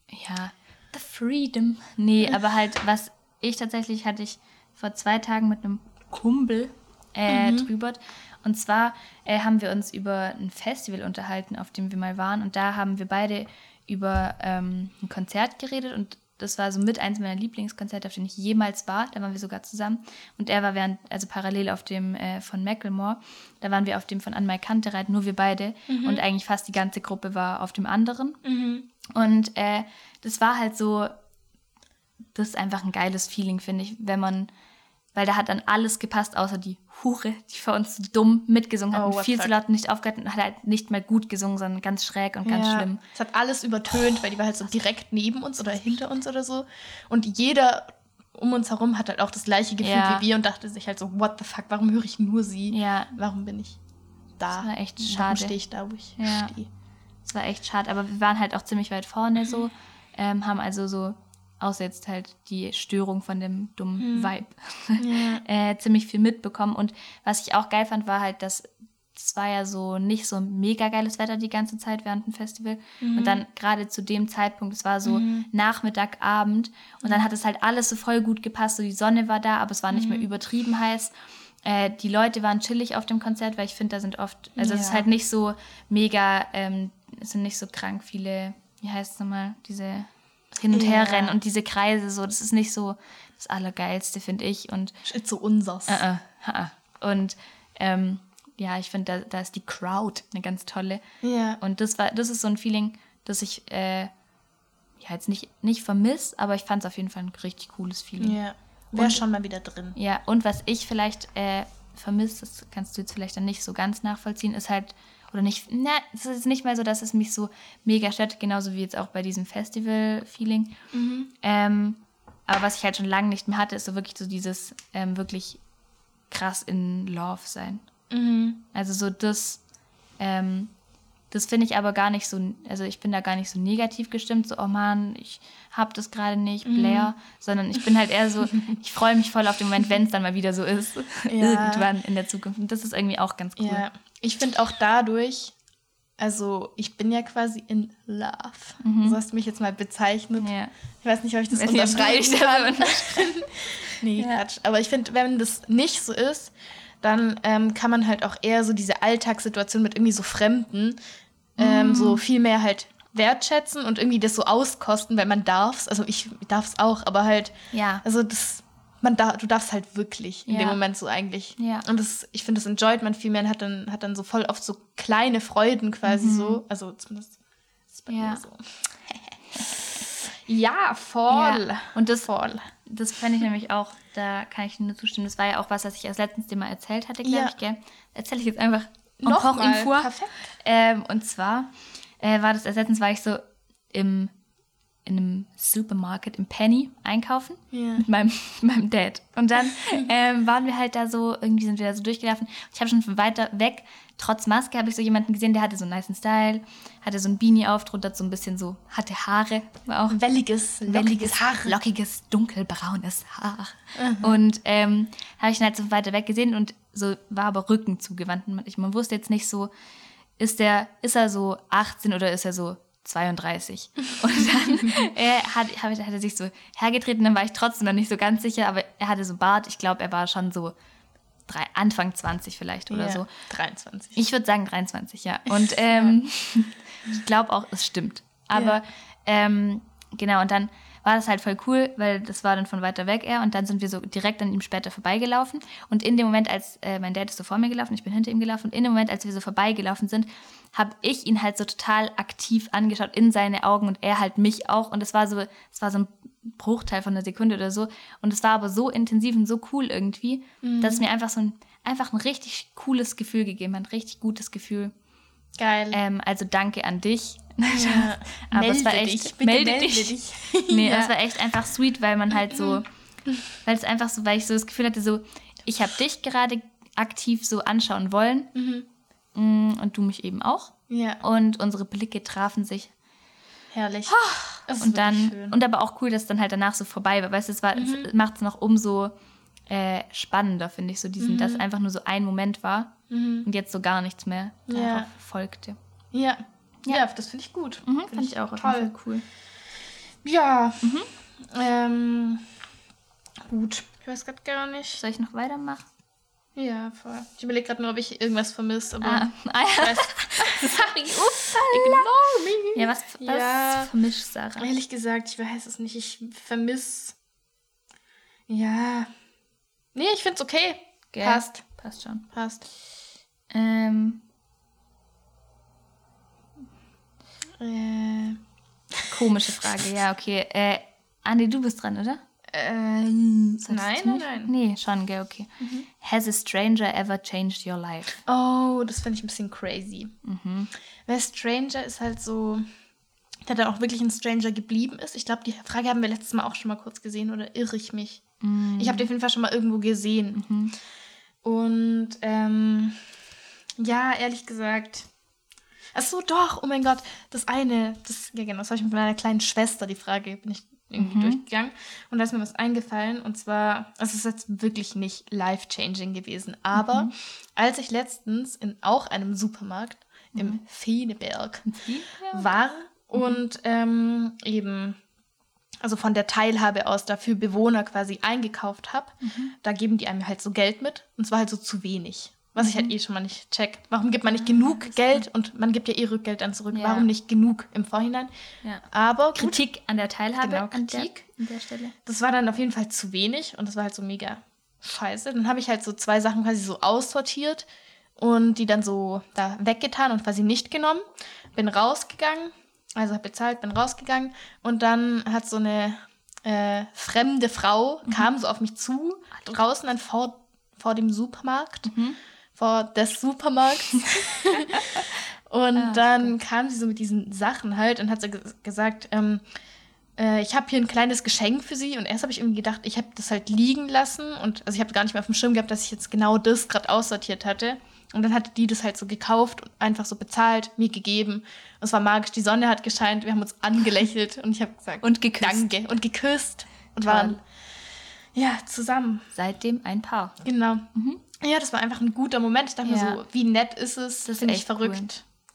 Ja. The freedom. Nee, aber halt, was ich tatsächlich hatte ich vor zwei Tagen mit einem Kumpel äh, drüber. Und zwar äh, haben wir uns über ein Festival unterhalten, auf dem wir mal waren. Und da haben wir beide über ähm, ein Konzert geredet. Und das war so mit eins meiner Lieblingskonzerte, auf denen ich jemals war. Da waren wir sogar zusammen. Und er war während, also parallel auf dem äh, von Macklemore. Da waren wir auf dem von Anmai Kantereit, nur wir beide. Und eigentlich fast die ganze Gruppe war auf dem anderen. Und äh, das war halt so, das ist einfach ein geiles Feeling, finde ich, wenn man, weil da hat dann alles gepasst, außer die Hure, die für uns so dumm mitgesungen hat Oh, und viel the zu laut nicht aufgehört und hat halt nicht mal gut gesungen, sondern ganz schräg und ganz ja. schlimm. Es hat alles übertönt, weil die war halt so direkt neben uns oder hinter uns oder so. Und jeder um uns herum hat halt auch das gleiche Gefühl Ja. wie wir und dachte sich halt so, what the fuck, warum höre ich nur sie? Ja, Warum bin ich da? Das war echt Warum schade. stehe ich da, wo ich Ja. stehe? es war echt schade, aber wir waren halt auch ziemlich weit vorne so, ähm, haben also so, außer jetzt halt die Störung von dem dummen Vibe, äh, ziemlich viel mitbekommen. Und was ich auch geil fand, war halt, dass es war ja so nicht so mega geiles Wetter die ganze Zeit während dem Festival. Und dann gerade zu dem Zeitpunkt, es war so Nachmittag, Abend. Und dann hat es halt alles so voll gut gepasst. So die Sonne war da, aber es war nicht mehr übertrieben heiß. Äh, die Leute waren chillig auf dem Konzert, weil ich finde, da sind oft, also es ist Ja. halt nicht so mega, ähm, es sind nicht so krank viele, wie heißt es nochmal, diese Hin- und Ja. Herrennen und diese Kreise, so, das ist nicht so das Allergeilste, finde ich. Und Ist so unsers. äh, äh, und ähm, ja, ich finde, da, da ist die Crowd eine ganz tolle. Ja. Und das war, das ist so ein Feeling, das ich äh, ja jetzt nicht, nicht vermisse, aber ich fand es auf jeden Fall ein richtig cooles Feeling. Ja. Wäre schon mal wieder drin. Ja, und was ich vielleicht äh, vermisse, das kannst du jetzt vielleicht dann nicht so ganz nachvollziehen, ist halt, oder nicht, na, es ist nicht mal so, dass es mich so mega stört, genauso wie jetzt auch bei diesem Festival-Feeling. Ähm, aber was ich halt schon lange nicht mehr hatte, ist so wirklich so dieses ähm, wirklich krass in Love sein. Also so das, ähm, das finde ich aber gar nicht so, also ich bin da gar nicht so negativ gestimmt, so, oh Mann, ich hab das gerade nicht, Blair, sondern ich bin halt eher so, ich freue mich voll auf den Moment, wenn es dann mal wieder so ist, irgendwann in der Zukunft. Und das ist irgendwie auch ganz cool. Ja. Ich finde auch dadurch, also ich bin ja quasi in love. So hast du mich jetzt mal bezeichnet. Mhm. Ja. Ich weiß nicht, ob ich das du unterschreiben kann. Nee, Ja. Quatsch. Aber ich finde, wenn das nicht so ist, dann ähm, kann man halt auch eher so diese Alltagssituation mit irgendwie so Fremden Mhm. ähm, so viel mehr halt wertschätzen und irgendwie das so auskosten, weil man darf's. Also ich darf es auch, aber halt, Ja. also das, man da, du darfst halt wirklich in Ja. dem Moment so eigentlich. Ja. Und das, ich finde, das enjoyt man viel mehr und hat dann, hat dann so voll oft so kleine Freuden quasi so. Also zumindest ist es bei Mhm. Ja. mir so. ja, voll. Ja. Und das, Voll. das fände ich nämlich auch, da kann ich nur zustimmen. Das war ja auch was, was ich als letztens dir mal erzählt hatte, glaube ich, gell? Erzähle ich jetzt einfach une fois. Perfekt. Ähm, und zwar äh, war das, als letztens war ich so im, in einem Supermarket im Penny einkaufen Ja. mit meinem, meinem Dad. Und dann ähm, waren wir halt da so, irgendwie sind wir da so durchgelaufen. Ich habe schon von weiter weg, trotz Maske, habe ich so jemanden gesehen, der hatte so einen niceen Style, hatte so ein Beanie auf, drunter so ein bisschen so, hatte Haare, war auch Welliges, welliges, Haar. lockiges, dunkelbraunes Haar. Und ähm, habe ich ihn halt so weiter weg gesehen und so war aber Rücken zugewandt. Ich, man wusste jetzt nicht so, ist der, ist er so 18 oder ist er so 32? Und dann äh, hat, hat, hat er sich so hergetreten, dann war ich trotzdem noch nicht so ganz sicher, aber er hatte so Bart. Ich glaube, er war schon so drei, Anfang 20 vielleicht oder Ja, so. 23. Ich würde sagen 23, ja. Und ähm, ich glaube auch, es stimmt. Aber Ja. ähm, genau, und dann war das halt voll cool, weil das war dann von weiter weg eher und dann sind wir so direkt an ihm später vorbeigelaufen und in dem Moment, als äh, mein Dad ist so vor mir gelaufen, ich bin hinter ihm gelaufen und in dem Moment, als wir so vorbeigelaufen sind, habe ich ihn halt so total aktiv angeschaut in seine Augen und er halt mich auch und es war so, es war so ein Bruchteil von einer Sekunde oder so und es war aber so intensiv und so cool irgendwie, dass es mir einfach so ein, einfach ein richtig cooles Gefühl gegeben hat, ein richtig gutes Gefühl. Geil. Ähm, also danke an dich. Ja. Aber es war Melde echt, dich, bitte melde, melde dich. dich. Nee, Ja. es war echt einfach sweet, weil man halt so, weil es einfach so, weil ich so das Gefühl hatte, so, ich habe dich gerade aktiv so anschauen wollen Mm, und du mich eben auch. Ja, Und unsere Blicke trafen sich. herrlich. Ist Und dann, schön. und aber auch cool, dass dann halt danach so vorbei war. Weißt du, es, war- es macht es noch umso äh, spannender, finde ich, so diesen, dass einfach nur so ein Moment war und jetzt so gar nichts mehr Ja. folgte. ja. Ja. ja, das finde ich gut. Mhm, Find fand ich auch auf toll. jeden Fall cool. Ja. Mhm. Ähm, gut. Ich weiß gerade gar nicht. Soll ich noch weitermachen? Ja, voll. Ich überlege gerade nur, ob ich irgendwas vermisse, aber Ah, ah ich ja. weiß, Sorry, ignore me. Ja, was, was Ja. vermischt Sarah? Ehrlich gesagt, ich weiß es nicht. Ich vermisse. Ja. Nee, ich find's okay. Gell? Passt. Passt schon. Passt. Ähm, Äh, komische Frage, ja, okay. Äh, Andi, du bist dran, oder? Solltest nein, nein, nein. Nee, schon, gell, okay. Has a stranger ever changed your life? Oh, das finde ich ein bisschen crazy. Mhm. Weil Stranger ist halt so, der dann auch wirklich ein Stranger geblieben ist. Ich glaube, die Frage haben wir letztes Mal auch schon mal kurz gesehen, oder irre ich mich? Mhm. Ich habe die auf jeden Fall schon mal irgendwo gesehen. Und ähm, ja, ehrlich gesagt. Ach so, doch, oh mein Gott, das eine, das, ja genau, das habe ich mit meiner kleinen Schwester, die Frage, bin ich irgendwie durchgegangen. Und da ist mir was eingefallen. Und zwar, also es ist jetzt wirklich nicht life-changing gewesen. Aber als ich letztens in auch einem Supermarkt im Feneberg war und ähm, eben also von der Teilhabe aus dafür Bewohner quasi eingekauft habe, da geben die einem halt so Geld mit und zwar halt so zu wenig. Was ich halt eh schon mal nicht check. Warum gibt man nicht genug Geld und man gibt ja eh Rückgeld dann zurück? Ja. Warum nicht genug im Vorhinein? Ja. Aber gut, Kritik an der Teilhabe. Genau, an der, Kritik. an der Stelle. das war dann auf jeden Fall zu wenig und das war halt so mega scheiße. Dann habe ich halt so zwei Sachen quasi so aussortiert und die dann so da weggetan und quasi nicht genommen. Bin rausgegangen, also habe bezahlt, bin rausgegangen und dann hat so eine äh, fremde Frau kam so auf mich zu, draußen dann vor, vor dem Supermarkt, vor des Supermarkts. und dann kam sie so mit diesen Sachen halt und hat so ge gesagt, ähm, äh, ich habe hier ein kleines Geschenk für sie und erst habe ich irgendwie gedacht, ich habe das halt liegen lassen und also ich habe gar nicht mehr auf dem Schirm gehabt, dass ich jetzt genau das gerade aussortiert hatte. Und dann hatte die das halt so gekauft und einfach so bezahlt, mir gegeben. Und es war magisch, die Sonne hat gescheint, wir haben uns angelächelt und ich habe gesagt, Und geküsst. danke und geküsst und Toll. waren ja zusammen. Seitdem ein Paar. Genau. Ja, das war einfach ein guter Moment. Ich dachte. Ja. mir so, wie nett ist es? Das ist Finde ich echt verrückt. cool.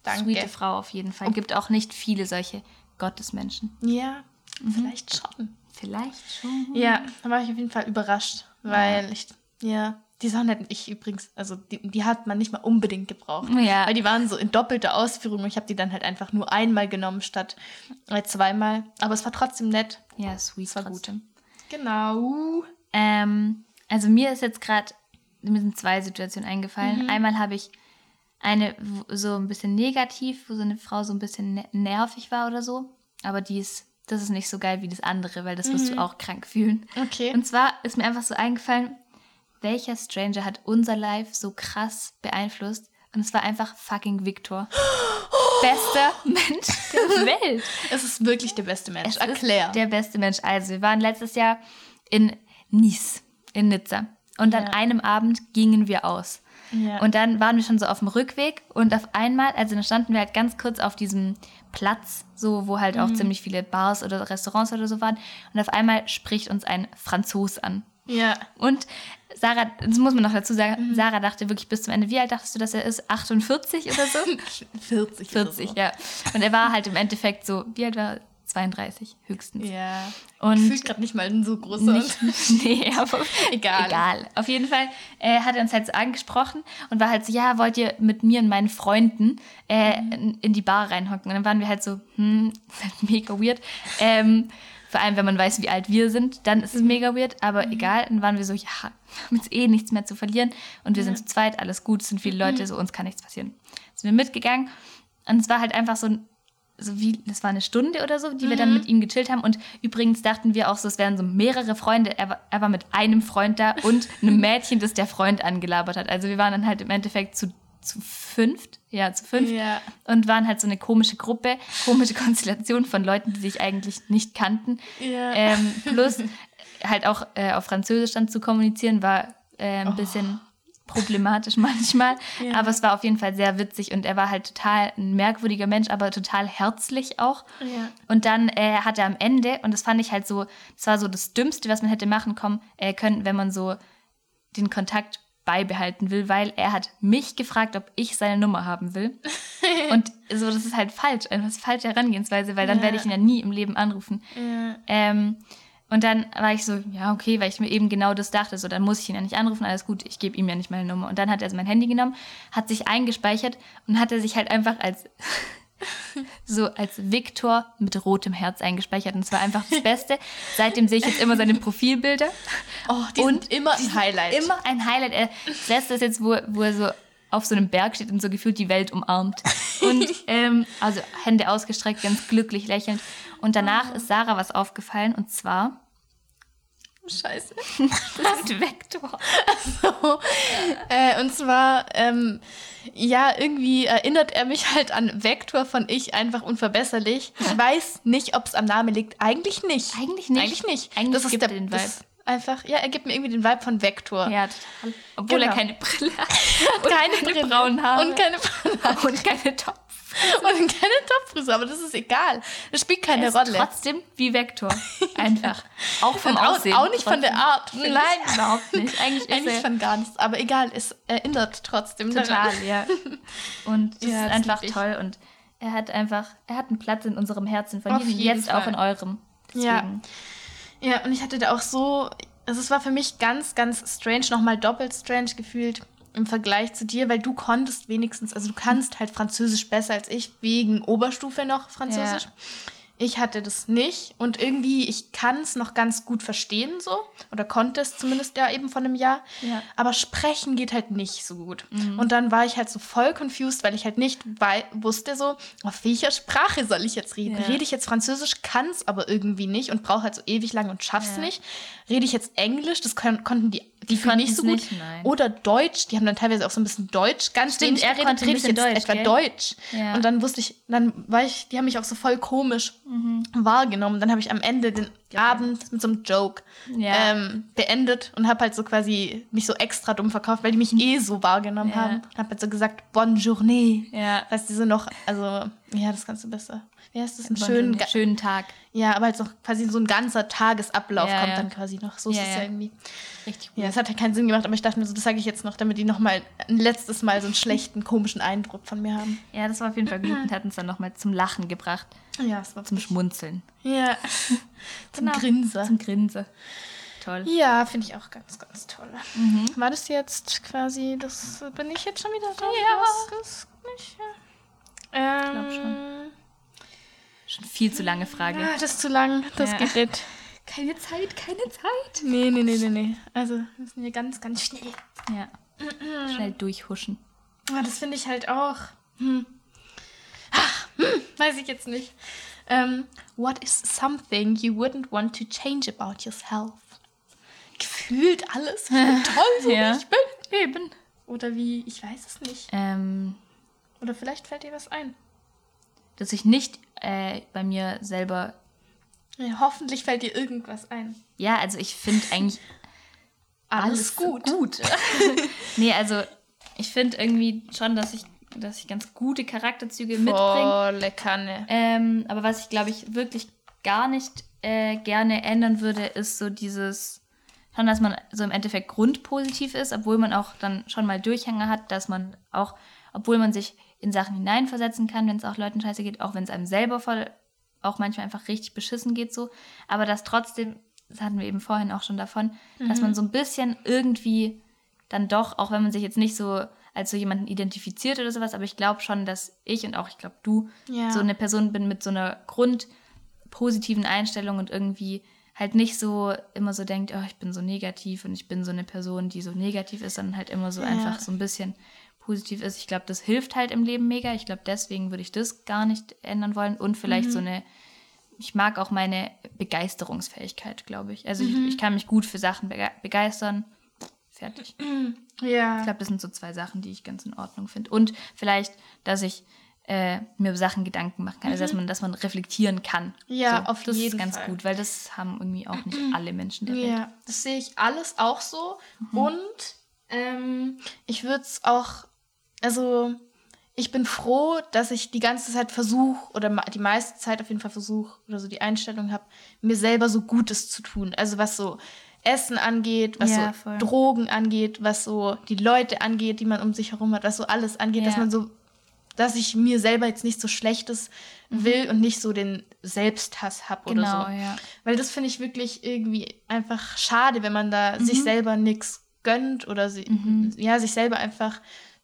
Danke. Sweete Frau auf jeden Fall. Gibt auch nicht viele solche Gottesmenschen. Ja, Mhm. vielleicht schon. Vielleicht schon. Ja, da war ich auf jeden Fall überrascht, weil ich, ja, die Sachen hätte ich übrigens, also die, die hat man nicht mal unbedingt gebraucht. Ja. Weil die waren so in doppelter Ausführung und ich habe die dann halt einfach nur einmal genommen statt äh, zweimal. Aber es war trotzdem nett. Ja, sweet war gut. Genau. Ähm, also mir ist jetzt gerade, mir sind zwei Situationen eingefallen. Einmal habe ich eine so ein bisschen negativ, wo so eine Frau so ein bisschen ne- nervig war oder so. Aber die ist, das ist nicht so geil wie das andere, weil das wirst du auch krank fühlen. Okay. Und zwar ist mir einfach so eingefallen, welcher Stranger hat unser Life so krass beeinflusst? Und es war einfach fucking Victor. Bester Mensch der Welt. Es ist wirklich der beste Mensch. Es Erklär. Der beste Mensch. Also, wir waren letztes Jahr in Nice, in Nizza. Und an Ja. einem Abend gingen wir aus. Ja. Und dann waren wir schon so auf dem Rückweg und auf einmal, also dann standen wir halt ganz kurz auf diesem Platz, so wo halt auch Mhm. ziemlich viele Bars oder Restaurants oder so waren. Und auf einmal spricht uns ein Franzos an. ja. Und Sarah, das muss man noch dazu sagen, Mhm. Sarah dachte wirklich bis zum Ende, wie alt dachtest du, dass er ist? 48 oder so? 40. 40, oder so. ja. Und er war halt im Endeffekt so, wie alt war er? 32 höchstens. Ja. Und Fühlt gerade nicht mal so großer. nicht, nee, aber Egal. egal. Auf jeden Fall äh, hat er uns halt so angesprochen und war halt so, ja, wollt ihr mit mir und meinen Freunden äh, in, in die Bar reinhocken? Und dann waren wir halt so, hm, mega weird. Ähm, vor allem, wenn man weiß, wie alt wir sind, dann ist es mega weird, aber egal. Dann waren wir so, ja, wir haben jetzt eh nichts mehr zu verlieren und wir sind zu zweit, alles gut, es sind viele Leute, so uns kann nichts passieren. Sind wir mitgegangen und es war halt einfach so ein so wie, das war eine Stunde oder so, die wir dann mit ihm gechillt haben. Und übrigens dachten wir auch so, es wären so mehrere Freunde. Er war, er war mit einem Freund da und einem Mädchen, das der Freund angelabert hat. Also wir waren dann halt im Endeffekt zu, zu fünft, ja, zu fünft. Ja. Und waren halt so eine komische Gruppe, komische Konstellation von Leuten, die sich eigentlich nicht kannten. Ja. Ähm, plus halt auch äh, auf Französisch dann zu kommunizieren, war äh, ein bisschen problematisch manchmal. Ja. Aber es war auf jeden Fall sehr witzig und er war halt total ein merkwürdiger Mensch, aber total herzlich auch. Ja. Und dann äh, hat er am Ende, und das fand ich halt so, das war so das Dümmste, was man hätte machen kommen, äh, können, wenn man so den Kontakt beibehalten will, weil er hat mich gefragt, ob ich seine Nummer haben will. und so, das ist halt falsch, eine falsche Herangehensweise, weil dann Ja. werde ich ihn ja nie im Leben anrufen. Ja. Ähm, Und dann war ich so, ja, okay, weil ich mir eben genau das dachte, so, dann muss ich ihn ja nicht anrufen, alles gut, ich gebe ihm ja nicht meine Nummer. Und dann hat er so mein Handy genommen, hat sich eingespeichert und hat er sich halt einfach als so als Viktor mit rotem Herz eingespeichert. Und es war einfach das Beste. Seitdem sehe ich jetzt immer seine Profilbilder. Oh, die und sind immer ein Highlight. Immer ein Highlight. Er lässt das jetzt, wo, wo er so auf so einem Berg steht und so gefühlt die Welt umarmt. Und ähm, also Hände ausgestreckt, ganz glücklich lächelnd. Und danach ist Sarah was aufgefallen und zwar. Scheiße. Das ist Vektor. So, äh, und zwar, ähm, ja, irgendwie erinnert er mich halt an Vektor von Ich einfach unverbesserlich. Ich weiß nicht, ob es am Namen liegt. Eigentlich nicht. Eigentlich nicht. Eigentlich nicht. Eigentlich das ist der, er den Vibe. Einfach, ja, er gibt mir irgendwie den Vibe von Vektor. Ja, total. Obwohl Genau. er keine Brille hat. Und keine, Brille. braunen Haare. Und keine braunen Haare. und keine Topf. Und keine Topfrisse, aber das ist egal. Das spielt keine Er ist Rolle. trotzdem wie Vektor. Einfach. Auch vom auch, Aussehen. auch nicht von der Art. Nein, überhaupt nicht. Eigentlich Eigentlich von gar nichts. Aber egal, es erinnert trotzdem total, daran. ja. Und das Ja, ist einfach toll. Und er hat einfach, er hat einen Platz in unserem Herzen, von jedem, jetzt auch Fall. in eurem. Ja. Deswegen. Ja, und ich hatte da auch so, also es war für mich ganz, ganz strange, nochmal doppelt strange gefühlt im Vergleich zu dir, weil du konntest wenigstens, also du kannst halt Französisch besser als ich, wegen Oberstufe noch Französisch. Ja. Ich hatte das nicht und irgendwie, ich kann es noch ganz gut verstehen so, oder konnte es zumindest ja eben von einem Jahr, Ja. aber sprechen geht halt nicht so gut. Und dann war ich halt so voll confused, weil ich halt nicht wusste so, auf welcher Sprache soll ich jetzt reden? Ja. Rede ich jetzt Französisch, kann es aber irgendwie nicht und brauche halt so ewig lang und schaff's Ja. nicht. Rede ich jetzt Englisch, das kon konnten die, die, nicht konnten's so gut. nicht. Oder Deutsch, die haben dann teilweise auch so ein bisschen Deutsch, ganz Stimmt, wenig er geredet, konnte ein rede ich bisschen jetzt Deutsch, etwa gell? Deutsch. Ja. Und dann wusste ich, dann war ich, die haben mich auch so voll komisch wahrgenommen. Dann habe ich am Ende den Abend mit so einem Joke Ja. ähm, beendet und habe halt so quasi mich so extra dumm verkauft, weil die mich eh so wahrgenommen Ja. haben. Und habe halt so gesagt, Bonne Journée. Ja. Weißt du, so noch, also, ja, das kannst du besser. Wie heißt das? Einen Schönen, schönen, schönen Tag. ja, aber halt so quasi so ein ganzer Tagesablauf Ja, kommt ja. dann quasi noch. So ist Ja, es ja. ja irgendwie. Richtig gut. Ja, es hat halt keinen Sinn gemacht, aber ich dachte mir so, das sage ich jetzt noch, damit die noch mal ein letztes Mal so einen schlechten, komischen Eindruck von mir haben. Ja, das war auf jeden Fall gut und hat uns dann nochmal zum Lachen gebracht, Ja, es war zum Schmunzeln, Ja, zum Genau. Grinsen. zum Grinsen. Toll. Ja, finde ich auch ganz, ganz toll. Mhm. War das jetzt quasi, das bin ich jetzt schon wieder da? Ja. Das, das nicht, ja. Ähm, glaub schon. Schon viel zu lange Frage. Ah, das ist zu lang, das Ja. nicht. Keine Zeit, keine Zeit. Nee, nee, nee, nee, nee. Also, wir müssen hier ganz, ganz schnell. Ja. Schnell durchhuschen. Ah, das finde ich halt auch. Hm. Hm, weiß ich jetzt nicht. Ähm, what is something you wouldn't want to change about yourself? Gefühlt alles. Ich bin toll, so Ja. wie ich bin. Eben. Oder wie, ich weiß es nicht. Ähm, Oder vielleicht fällt dir was ein. dass ich nicht äh, bei mir selber. Ja, hoffentlich fällt dir irgendwas ein. Ja, also ich finde eigentlich Alles, gut. gut. nee, also ich finde irgendwie schon, dass ich, dass ich ganz gute Charakterzüge mitbringe. Volle Kanne. Ähm, aber was ich, glaube ich, wirklich gar nicht äh, gerne ändern würde, ist so dieses, schon, dass man so im Endeffekt grundpositiv ist, obwohl man auch dann schon mal Durchhänge hat, dass man auch, obwohl man sich in Sachen hineinversetzen kann, wenn es auch Leuten scheiße geht, auch wenn es einem selber voll, auch manchmal einfach richtig beschissen geht so, aber dass trotzdem, das hatten wir eben vorhin auch schon davon, dass man so ein bisschen irgendwie dann doch, auch wenn man sich jetzt nicht so als so jemanden identifiziert oder sowas, aber ich glaube schon, dass ich und auch, ich glaube, du Ja. so eine Person bin mit so einer grundpositiven Einstellung und irgendwie halt nicht so immer so denkt, oh, ich bin so negativ und ich bin so eine Person, die so negativ ist, sondern halt immer so Ja. einfach so ein bisschen positiv ist. Ich glaube, das hilft halt im Leben mega. Ich glaube, deswegen würde ich das gar nicht ändern wollen und vielleicht Mhm. so eine ich mag auch meine Begeisterungsfähigkeit, glaube ich. Also Mhm. ich, ich kann mich gut für Sachen bege begeistern. Fertig. Ja. Ich glaube, das sind so zwei Sachen, die ich ganz in Ordnung finde. Und vielleicht, dass ich äh, mir über Sachen Gedanken machen kann. Also dass man, dass man reflektieren kann. Mhm. Ja, so, auf das jeden ist ganz Fall. gut, weil das haben irgendwie auch nicht alle Menschen der Welt. Ja, das sehe ich alles auch so. Mhm. Und ähm, ich würde es auch, also ich bin froh, dass ich die ganze Zeit versuche, oder die meiste Zeit auf jeden Fall versuche, oder so die Einstellung habe, mir selber so Gutes zu tun. Also was so Essen angeht, was Ja, so voll. Drogen angeht, was so die Leute angeht, die man um sich herum hat, was so alles angeht, dass Ja. man so dass ich mir selber jetzt nicht so Schlechtes will und nicht so den Selbsthass habe oder Mhm. Genau, so. ja. Weil das finde ich wirklich irgendwie einfach schade, wenn man da Mhm. sich selber nichts gönnt oder sie, ja, sich selber einfach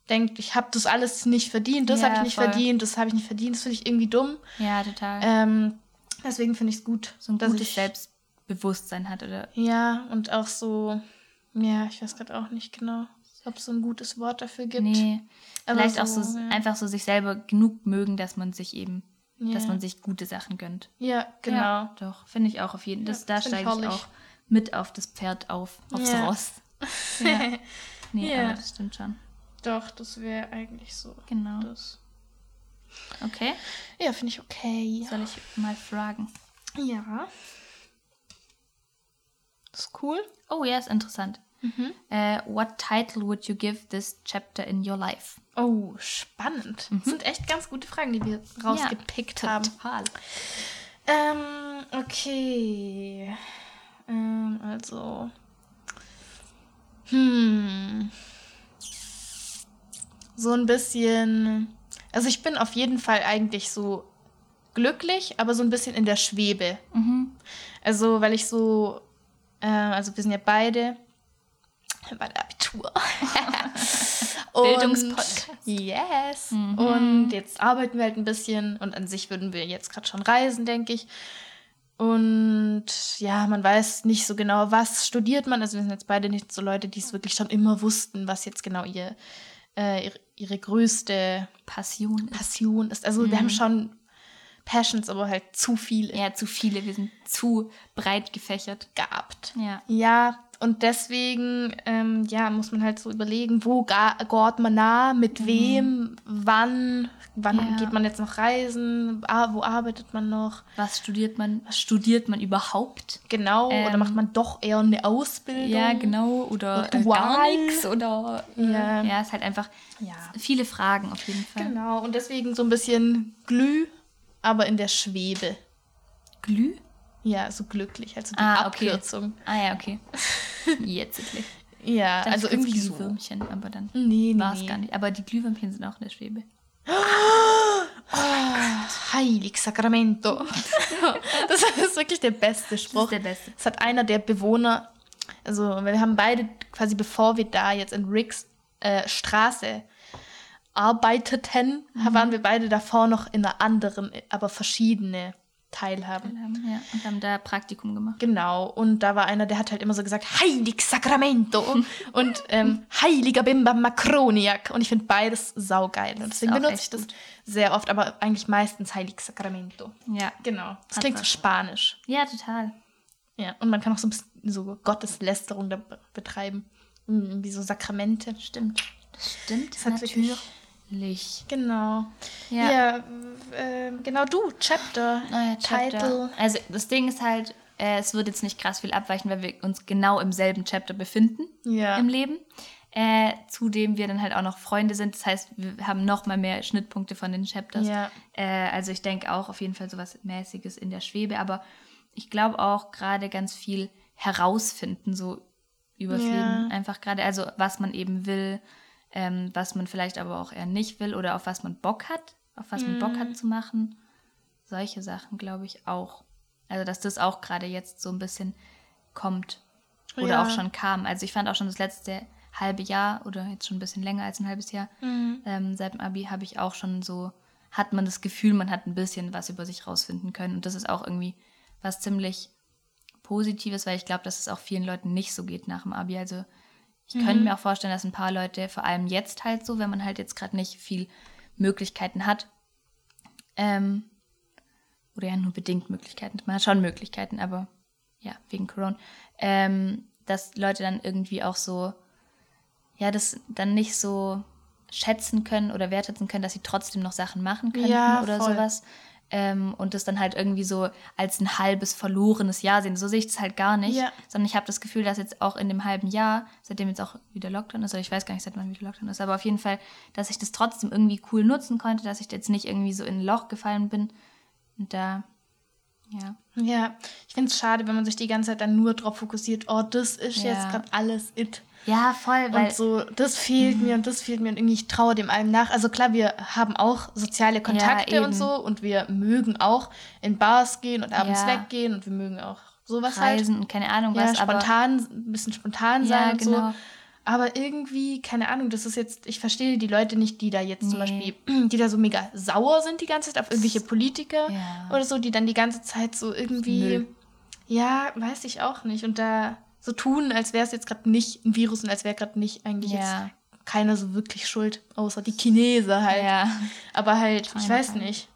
denkt, ich habe das alles nicht verdient, das Ja, habe ich nicht voll. verdient, das habe ich nicht verdient, das finde ich irgendwie dumm. Ja, total. Ähm, deswegen finde ich es gut, so ein dass gutes ich, Selbstbewusstsein hat oder Ja, und auch so, ja, ich weiß gerade auch nicht genau, ob es so ein gutes Wort dafür gibt. nee, Aber vielleicht auch so, so ja. einfach so sich selber genug mögen, dass man sich eben, dass Ja. man sich gute Sachen gönnt. Ja, genau. Ja, doch, finde ich auch auf jeden Fall. Da steige ich auch mit auf das Pferd auf, aufs. Ross. Ja. Nee, Ja. aber das stimmt schon. Doch, das wäre eigentlich so. Genau. Das. Okay, Ja, finde ich okay. soll ich mal fragen? Ja. Das ist cool. Oh ja, ist interessant. Mhm. Äh, what title would you give this chapter in your life? Oh, spannend. Das sind echt ganz gute Fragen, die wir rausgepickt haben. Total. Ähm, okay. Ähm, also. Hm. So ein bisschen. Also ich bin auf jeden Fall eigentlich so glücklich, aber so ein bisschen in der Schwebe. Also, weil ich so. Äh, also wir sind ja beide bei der Abitur. Bildungspodcast. Yes. Und jetzt arbeiten wir halt ein bisschen und an sich würden wir jetzt gerade schon reisen, denke ich. Und ja, man weiß nicht so genau, was studiert man. Also wir sind jetzt beide nicht so Leute, die es wirklich schon immer wussten, was jetzt genau ihr, äh, ihre, ihre größte Passion. Passion ist. Also wir haben schon Passions, aber halt zu viele Ja, zu viele. Wir sind zu breit gefächert. gehabt. Ja. Ja, und deswegen ähm, ja, muss man halt so überlegen, wo geht man nah, mit wem, wann, wann Ja. geht man jetzt noch reisen, wo arbeitet man noch, Was studiert man? Was studiert man überhaupt? genau, oder Ähm, macht man doch eher eine Ausbildung? Ja, genau. Oder äh, gar nichts. Oder Ja. ja, ist halt einfach Ja. viele Fragen auf jeden Fall. Genau, und deswegen so ein bisschen Glüh, aber in der Schwebe. Glüh? Ja, so glücklich, also die Ah, okay. Abkürzung. Ah ja, okay. Jetzt wirklich. Ja, also irgendwie so. Glühwürmchen, aber dann Nee, nee, war es nee. gar nicht. Aber die Glühwürmchen sind auch in der Schwebe. Heilig Sacramento. das ist wirklich der beste Spruch. der beste. Das hat einer der Bewohner, also wir haben beide quasi bevor wir da jetzt in Ricks äh, Straße arbeiteten, Mhm. waren wir beide davor noch in einer anderen, aber verschiedene Teilhaben. Ja, und haben da Praktikum gemacht. Genau, und da war einer, der hat halt immer so gesagt, Heilig Sacramento und ähm, Heiliger Bimba Macroniak. Und ich finde beides saugeil. Und deswegen benutze ich das gut. sehr oft, aber eigentlich meistens Heilig Sacramento. Ja. Genau. Das Hat klingt so spanisch. Ja, total. Ja, und man kann auch so ein bisschen so Gotteslästerung da be- betreiben. Mm, Wie so Sakramente. Stimmt. Das stimmt Das hat wirklich- natürlich. Genau. Ja. Ja, ähm, genau du, Chapter, Naja, Chapter. Title. Also das Ding ist halt, äh, es wird jetzt nicht krass viel abweichen, weil wir uns genau im selben Chapter befinden Ja. im Leben. Äh, zudem wir dann halt auch noch Freunde sind. Das heißt, wir haben noch mal mehr Schnittpunkte von den Chapters. Ja. Äh, also ich denke auch auf jeden Fall sowas Mäßiges in der Schwebe. Aber ich glaube auch gerade ganz viel herausfinden, so übers. Leben. Einfach gerade, also was man eben will, ähm, was man vielleicht aber auch eher nicht will oder auf was man Bock hat, auf was man Bock Mhm. hat zu machen. Solche Sachen glaube ich auch. Also dass das auch gerade jetzt so ein bisschen kommt oder Ja. auch schon kam. Also ich fand auch schon das letzte halbe Jahr oder jetzt schon ein bisschen länger als ein halbes Jahr, Mhm. ähm, seit dem Abi habe ich auch schon so, hat man das Gefühl, man hat ein bisschen was über sich rausfinden können. Und das ist auch irgendwie was ziemlich Positives, weil ich glaube, dass es auch vielen Leuten nicht so geht nach dem Abi. Also ich könnte mir auch vorstellen, dass ein paar Leute, vor allem jetzt halt so, wenn man halt jetzt gerade nicht viel Möglichkeiten hat, ähm, oder ja nur bedingt Möglichkeiten, man hat schon Möglichkeiten, aber ja, wegen Corona, ähm, dass Leute dann irgendwie auch so, ja, das dann nicht so schätzen können oder wertschätzen können, dass sie trotzdem noch Sachen machen könnten Ja, oder voll. sowas. Ähm, und das dann halt irgendwie so als ein halbes verlorenes Jahr sehen. So sehe ich das halt gar nicht. Ja. Sondern ich habe das Gefühl, dass jetzt auch in dem halben Jahr, seitdem jetzt auch wieder Lockdown ist, oder ich weiß gar nicht, seit wann wieder Lockdown ist, aber auf jeden Fall, dass ich das trotzdem irgendwie cool nutzen konnte, dass ich jetzt nicht irgendwie so in ein Loch gefallen bin. Und da, Ja. Ja, ich finde es schade, wenn man sich die ganze Zeit dann nur darauf fokussiert, oh, das ist Ja. jetzt gerade alles it. Ja, voll, weil Und so, das fehlt mir und das fehlt mir und irgendwie ich traue dem allem nach. Also klar, wir haben auch soziale Kontakte eben. und so und wir mögen auch in Bars gehen und abends Ja. weggehen und wir mögen auch sowas halt. Reisen und keine Ahnung Ja, was, spontan, ein bisschen spontan sein Ja, und genau. so. Aber irgendwie, keine Ahnung, das ist jetzt, ich verstehe die Leute nicht, die da jetzt zum Nee. Beispiel, die da so mega sauer sind die ganze Zeit auf irgendwelche Politiker Ja. oder so, die dann die ganze Zeit so irgendwie, Müll. ja, weiß ich auch nicht. Und da so tun, als wäre es jetzt gerade nicht ein Virus und als wäre gerade nicht eigentlich Ja. jetzt keiner so wirklich schuld, außer die Chinesen halt. ja. Aber halt, ich weiß nicht.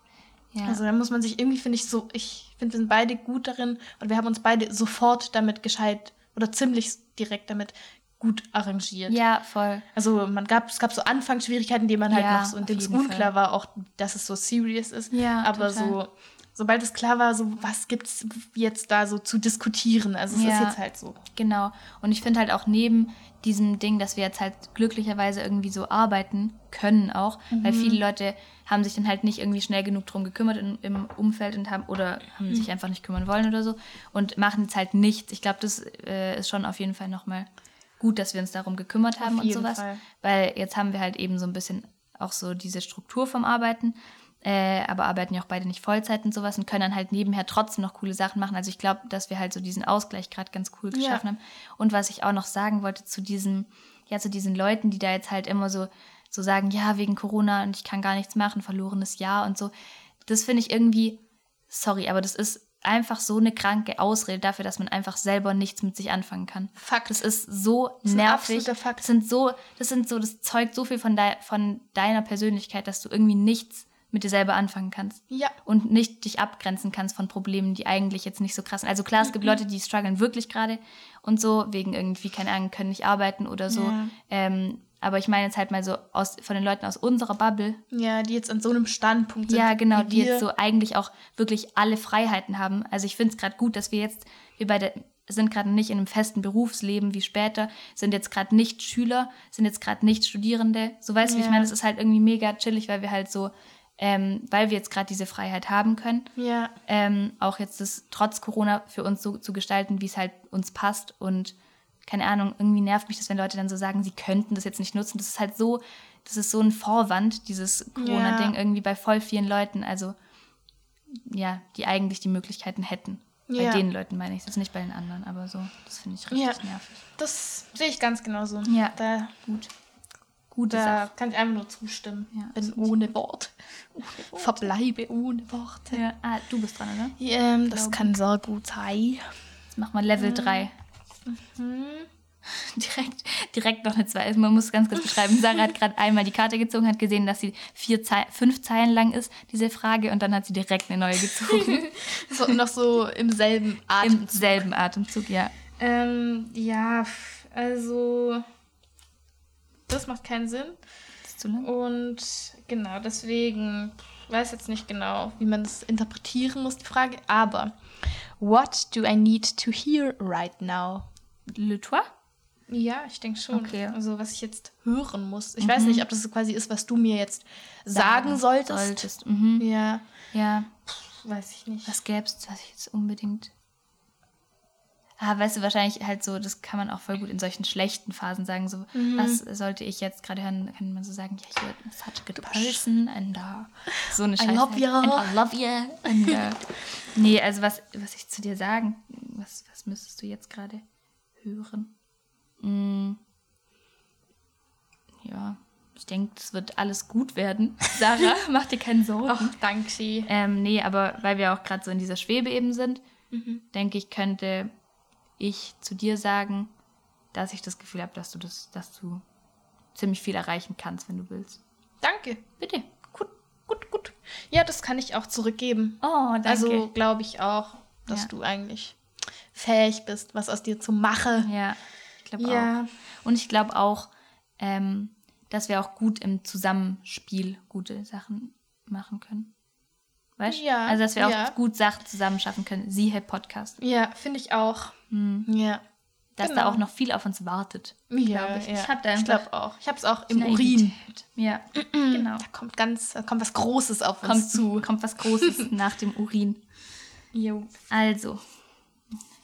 ja. Also da muss man sich irgendwie, finde ich, so, ich finde, wir sind beide gut darin und wir haben uns beide sofort damit gescheit oder ziemlich direkt damit gut arrangiert. ja, voll. Also man gab, es gab so Anfangsschwierigkeiten, die man halt Ja, noch so, in auf denen es unklar Fall. war, auch, dass es so serious ist. Ja, Aber total. so, sobald es klar war, so was gibt's jetzt da so zu diskutieren? Also es Ja. ist jetzt halt so. Genau. Und ich finde halt auch neben diesem Ding, dass wir jetzt halt glücklicherweise irgendwie so arbeiten können auch, weil Mhm. viele Leute haben sich dann halt nicht irgendwie schnell genug drum gekümmert in, im Umfeld und haben oder haben Mhm. sich einfach nicht kümmern wollen oder so und machen jetzt halt nichts. Ich glaube, das äh, ist schon auf jeden Fall nochmal gut, dass wir uns darum gekümmert haben und sowas. Fall. Weil jetzt haben wir halt eben so ein bisschen auch so diese Struktur vom Arbeiten, äh, aber arbeiten ja auch beide nicht Vollzeit und sowas und können dann halt nebenher trotzdem noch coole Sachen machen. Also ich glaube, dass wir halt so diesen Ausgleich gerade ganz cool Ja. geschaffen haben. Und was ich auch noch sagen wollte zu diesem, ja, zu diesen Leuten, die da jetzt halt immer so, so sagen, ja, wegen Corona und ich kann gar nichts machen, verlorenes Jahr und so. Das finde ich irgendwie, sorry, aber das ist einfach so eine kranke Ausrede dafür, dass man einfach selber nichts mit sich anfangen kann. Fakt. Das ist so ist ein nervig. Fakt. Das sind so, das sind so, das zeugt so viel von, dei von deiner Persönlichkeit, dass du irgendwie nichts mit dir selber anfangen kannst. Ja. Und nicht dich abgrenzen kannst von Problemen, die eigentlich jetzt nicht so krass sind. Also klar, es gibt Leute, die strugglen wirklich gerade und so, wegen irgendwie, keine Ahnung, können nicht arbeiten oder so. Ja. Ähm, aber ich meine jetzt halt mal so aus, von den Leuten aus unserer Bubble, Ja, die jetzt an so einem Standpunkt sind. ja, genau, die jetzt so eigentlich auch wirklich alle Freiheiten haben. Also ich finde es gerade gut, dass wir jetzt, wir beide sind gerade nicht in einem festen Berufsleben wie später, sind jetzt gerade nicht Schüler, sind jetzt gerade nicht Studierende. So weißt du, wie ich Ja. meine, es ist halt irgendwie mega chillig, weil wir halt so, ähm, weil wir jetzt gerade diese Freiheit haben können, Ja. ähm, auch jetzt das trotz Corona für uns so zu gestalten, wie es halt uns passt und keine Ahnung, irgendwie nervt mich das, wenn Leute dann so sagen, sie könnten das jetzt nicht nutzen. Das ist halt so, das ist so ein Vorwand, dieses Corona-Ding Ja. irgendwie bei voll vielen Leuten, also ja, die eigentlich die Möglichkeiten hätten. Bei Ja. den Leuten meine ich das nicht bei den anderen, aber so, das finde ich richtig Ja. nervig. Das sehe ich ganz genauso. Ja. Da, Gut. Gute da Sache. kann ich einfach nur zustimmen. Ja, Bin ohne Wort. Verbleibe ohne Worte. Ja. Ah, du bist dran, oder? Ähm, das kann sehr gut sein. Jetzt mach mal Level 3. Mhm. Direkt, direkt noch eine zwei. Also man muss ganz kurz beschreiben. Sarah hat gerade einmal die Karte gezogen, hat gesehen, dass sie vier Zei fünf Zeilen lang ist, diese Frage, und dann hat sie direkt eine neue gezogen. So, noch so im selben Im Atem. selben Atemzug, ja. Ähm, ja, also das macht keinen Sinn. Das ist zu lang. Und genau, deswegen weiß jetzt nicht genau, wie man das interpretieren muss, die Frage. Aber what do I need to hear right now? Le Toit? Ja, ich denke schon. Okay. Also was ich jetzt hören muss. Ich weiß nicht, ob das so quasi ist, was du mir jetzt sagen, solltest. solltest. Mhm. Ja, Ja. weiß ich nicht. Was gäbe es, was ich jetzt unbedingt. Ah, weißt du, wahrscheinlich halt so, das kann man auch voll gut in solchen schlechten Phasen sagen. So, Mhm. was sollte ich jetzt gerade hören? Kann man so sagen, ja, you're such a good person and uh, so eine Scheiße. love halt. ya. And I love you. And, uh, nee, also was, was ich zu dir sagen, was, was müsstest du jetzt gerade hören? Mm. Ja, ich denke, es wird alles gut werden. Sarah, mach dir keine Sorgen. Ach, danke. Ähm, nee, aber weil wir auch gerade so in dieser Schwebe eben sind, Mhm. denke ich, könnte ich zu dir sagen, dass ich das Gefühl habe, dass du das, dass du ziemlich viel erreichen kannst, wenn du willst. Danke. Bitte. Gut, gut, gut. Ja, das kann ich auch zurückgeben. Oh, danke. Also glaube ich auch, dass Ja. du eigentlich fähig bist, was aus dir zu machen. ja, ich glaube Ja. auch. Und ich glaube auch, ähm, dass wir auch gut im Zusammenspiel gute Sachen machen können. Weißt du? Ja, Also, dass wir ja. auch gut Sachen zusammen schaffen können. Siehe Podcast. Ja, finde ich auch. Ja. Dass Genau. da auch noch viel auf uns wartet. Ja, ich. ja. Ich da ich glaube auch. Ich habe es auch im Urin. Ja, genau. Da kommt ganz, da kommt was Großes auf uns Kommt, zu. kommt was Großes nach dem Urin. Jo. Also,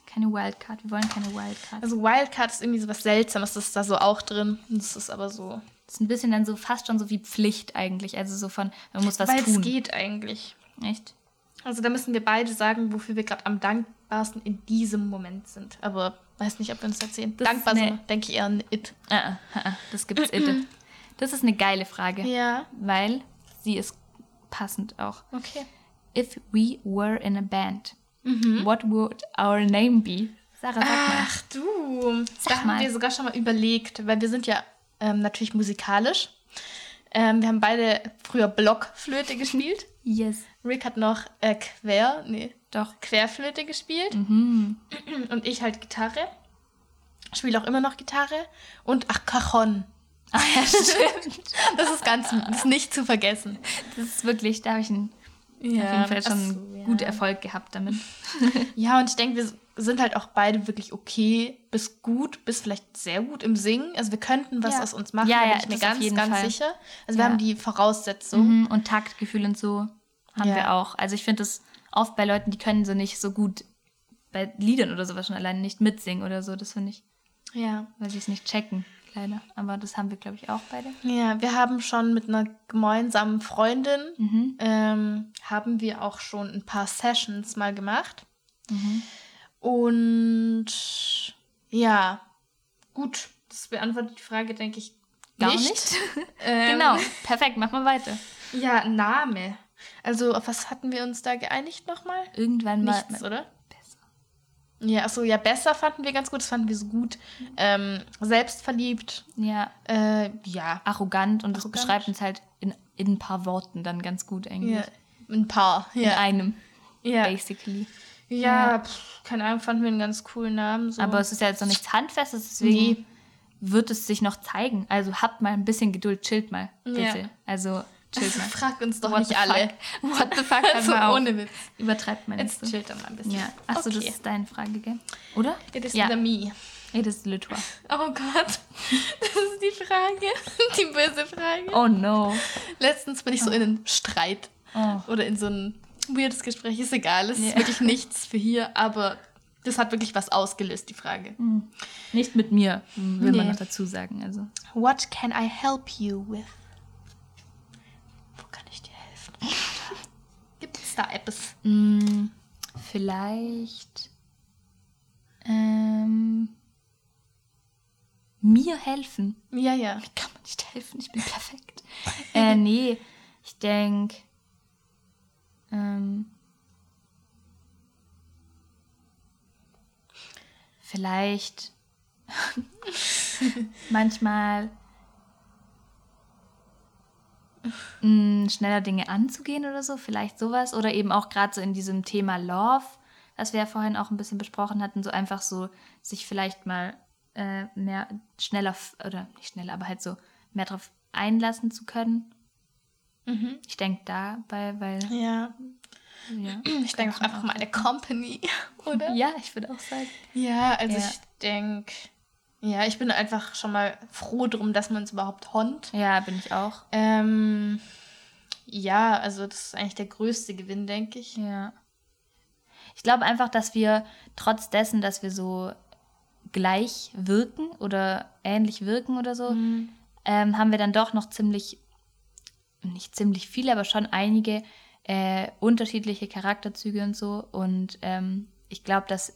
keine Wildcard. Wir wollen keine Wildcard. Also Wildcard ist irgendwie so was Seltsames, das ist da so auch drin. Das ist aber so. Das ist ein bisschen dann so fast schon so wie Pflicht eigentlich. Also so von, man muss was Weil es tun. geht eigentlich. Echt? Also da müssen wir beide sagen, wofür wir gerade am dankbarsten in diesem Moment sind. Aber weiß nicht, ob wir uns erzählen. Das Dankbar sind wir, denke ich eher an It. Ah, ah, ah, ah, das gibt's itte. Das ist eine geile Frage. Ja. Weil sie ist passend auch. Okay. If we were in a band, what would our name be? Sarah, sag mal. Ach du, Sag da mal. haben wir sogar schon mal überlegt, weil wir sind ja ähm, natürlich musikalisch. Ähm, wir haben beide früher Blockflöte gespielt. Yes. Rick hat noch äh, Quer, nee, Doch. Querflöte gespielt. Mhm. Und ich halt Gitarre. Spiele auch immer noch Gitarre. Und ach, Cajon. Ah, ja, stimmt. Das ist ganz, das ist nicht zu vergessen. Das ist wirklich, da habe ich einen, Ja, auf jeden Fall schon so, einen ja. guten Erfolg gehabt damit. Ja, und ich denke, wir sind halt auch beide wirklich okay bis gut, bis vielleicht sehr gut im Singen. Also wir könnten was Ja. aus uns machen, Ja, da bin ja, ich mir ganz, ganz Fall. sicher. Also Ja. wir haben die Voraussetzungen. Mhm. Und Taktgefühl und so haben Ja. wir auch. Also ich finde das oft bei Leuten, die können so nicht so gut bei Liedern oder sowas schon alleine nicht mitsingen oder so. Das finde ich, Ja. weil sie es nicht checken, leider. Aber das haben wir, glaube ich, auch beide. Ja, wir haben schon mit einer gemeinsamen Freundin, Mhm. ähm, haben wir auch schon ein paar Sessions mal gemacht. Mhm. Und ja, gut, das beantwortet die Frage, denke ich, Gar nicht. nicht. Ähm, genau, perfekt, mach mal weiter. Ja, Name. Also, auf was hatten wir uns da geeinigt nochmal? Irgendwann mal. Nichts, oder? Besser. Ja, achso, ja, besser fanden wir ganz gut, das fanden wir so gut. Ähm, selbstverliebt, Ja, äh, ja. arrogant und das Arrogant. beschreibt uns halt in, in ein paar Worten dann ganz gut eigentlich. ja. Ein paar, In ja. einem, Ja, basically. Ja pff, keine Ahnung, fanden wir einen ganz coolen Namen. So. Aber es ist ja jetzt noch nichts Handfestes, deswegen Nee. wird es sich noch zeigen. Also habt mal ein bisschen Geduld, chillt mal, bitte. Ja. Also chillt mal. fragt uns doch What nicht alle. fuck? What the fuck? Also mal auf. ohne Witz. Übertreibt man nicht Jetzt so. chillt doch mal ein bisschen. Ja. Achso, das Okay. ist deine Frage, gell? Oder? It is ja. the me. It is Toit. Oh Gott, das ist die Frage. Die böse Frage. Oh no. Letztens bin ich so in einen Streit Oh. oder in so ein weirdes Gespräch. Ist egal, es Ja. ist wirklich nichts für hier, aber das hat wirklich was ausgelöst, die Frage. Nicht mit mir, will man Nee. noch dazu sagen. Also. What can I help you with? Wo kann ich dir helfen? Gibt es da etwas? Mm, vielleicht ähm, mir helfen. Ja, ja. Mir kann man nicht helfen, ich bin perfekt. äh, nee, ich denke, ähm, vielleicht manchmal mh, schneller Dinge anzugehen oder so, vielleicht sowas. Oder eben auch gerade so in diesem Thema Love, was wir ja vorhin auch ein bisschen besprochen hatten, so einfach so sich vielleicht mal äh, mehr schneller, oder nicht schneller, aber halt so mehr drauf einlassen zu können. Ich denke dabei, weil, Ja. ja. Ich denke auch einfach mal eine Company, oder? Ja, ich würde auch sagen. Ja, also Ja. ich denke, ja, ich bin einfach schon mal froh drum, dass man es überhaupt hont. Ja, bin ich auch. Ähm, ja, also das ist eigentlich der größte Gewinn, denke ich. Ja. Ich glaube einfach, dass wir trotz dessen, dass wir so gleich wirken oder ähnlich wirken oder so, ähm, haben wir dann doch noch ziemlich, nicht ziemlich viele, aber schon einige äh, unterschiedliche Charakterzüge und so. Und ähm, ich glaube, dass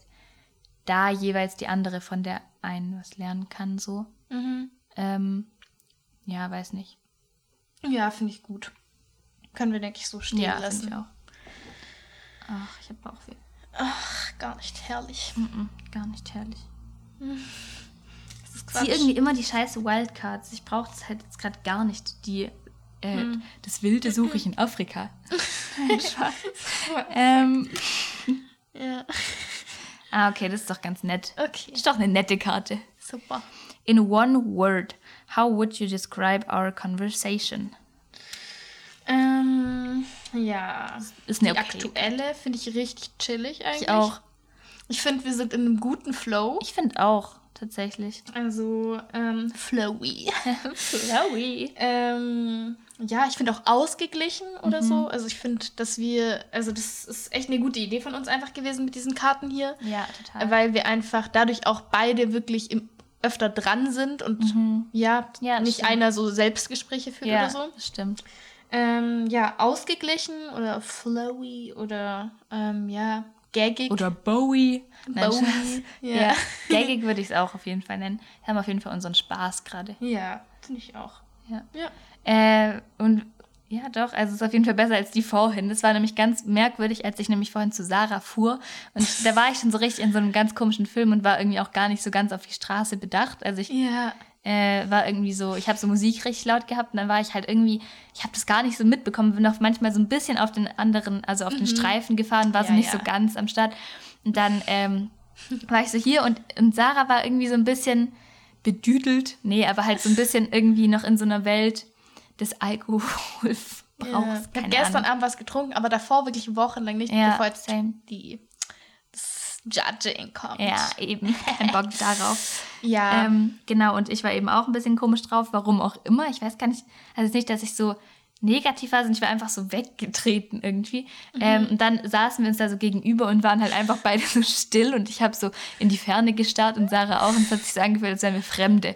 da jeweils die andere von der einen was lernen kann, so. Mhm. Ähm, ja, weiß nicht. Ja, finde ich gut. Können wir, denke ich, so stehen Ja, finde lassen. ich auch. Ach, ich habe Bauchweh. Ach, gar nicht herrlich. Mm-mm, gar nicht herrlich. Das ist Ich ziehe irgendwie immer die scheiße Wildcards. Ich brauche es halt jetzt gerade gar nicht. Die, äh, Das Wilde suche ich in Afrika. Nein, Spaß. ähm, Ja. ah, okay, das ist doch ganz nett. Okay. Das ist doch eine nette Karte. Super. In one word, how would you describe our conversation? Ähm, ja. Ist eine Die aktuelle finde ich richtig chillig eigentlich. Ich auch. Ich finde, wir sind in einem guten Flow. Ich finde auch, tatsächlich. Also, ähm, flowy. Flowy. Ähm, ja, ich finde auch ausgeglichen oder mhm. so. Also ich finde, dass wir, also das ist echt eine gute Idee von uns einfach gewesen mit diesen Karten hier. Ja, total. Weil wir einfach dadurch auch beide wirklich im, öfter dran sind und mhm. ja, ja nicht stimmt. einer so Selbstgespräche führt ja, oder so. Das stimmt. Ähm, ja, ausgeglichen oder flowy oder ähm, ja, gaggig. Oder Bowie. Bowie. ja. ja. Gaggig würde ich es auch auf jeden Fall nennen. Wir haben auf jeden Fall unseren Spaß gerade. Ja, finde ich auch. Ja. ja. Äh, und ja, doch, also es ist auf jeden Fall besser als die vorhin. Das war nämlich ganz merkwürdig, als ich nämlich vorhin zu Sarah fuhr. Und da war ich schon so richtig in so einem ganz komischen Film und war irgendwie auch gar nicht so ganz auf die Straße bedacht. Also ich ja. äh, war irgendwie so, ich habe so Musik richtig laut gehabt und dann war ich halt irgendwie, ich habe das gar nicht so mitbekommen, bin auch manchmal so ein bisschen auf den anderen, also auf den mhm. Streifen gefahren, war ja, so nicht ja. so ganz am Start. Und dann ähm, war ich so hier und, und Sarah war irgendwie so ein bisschen bedüdelt. Nee, aber halt so ein bisschen irgendwie noch in so einer Welt des Alkoholbrauchs. Ja. Ich habe gestern Abend was getrunken, aber davor wirklich wochenlang nicht, ja, bevor jetzt same. die das Judging kommt. Ja, eben. Kein Bock darauf. Ja. Ähm, genau, und ich war eben auch ein bisschen komisch drauf, warum auch immer. Ich weiß gar nicht, also nicht, dass ich so negativ war, ich war einfach so weggetreten irgendwie. Mhm. Ähm, und dann saßen wir uns da so gegenüber und waren halt einfach beide so still und ich habe so in die Ferne gestarrt und Sarah auch und es hat sich so angefühlt, als wären wir Fremde.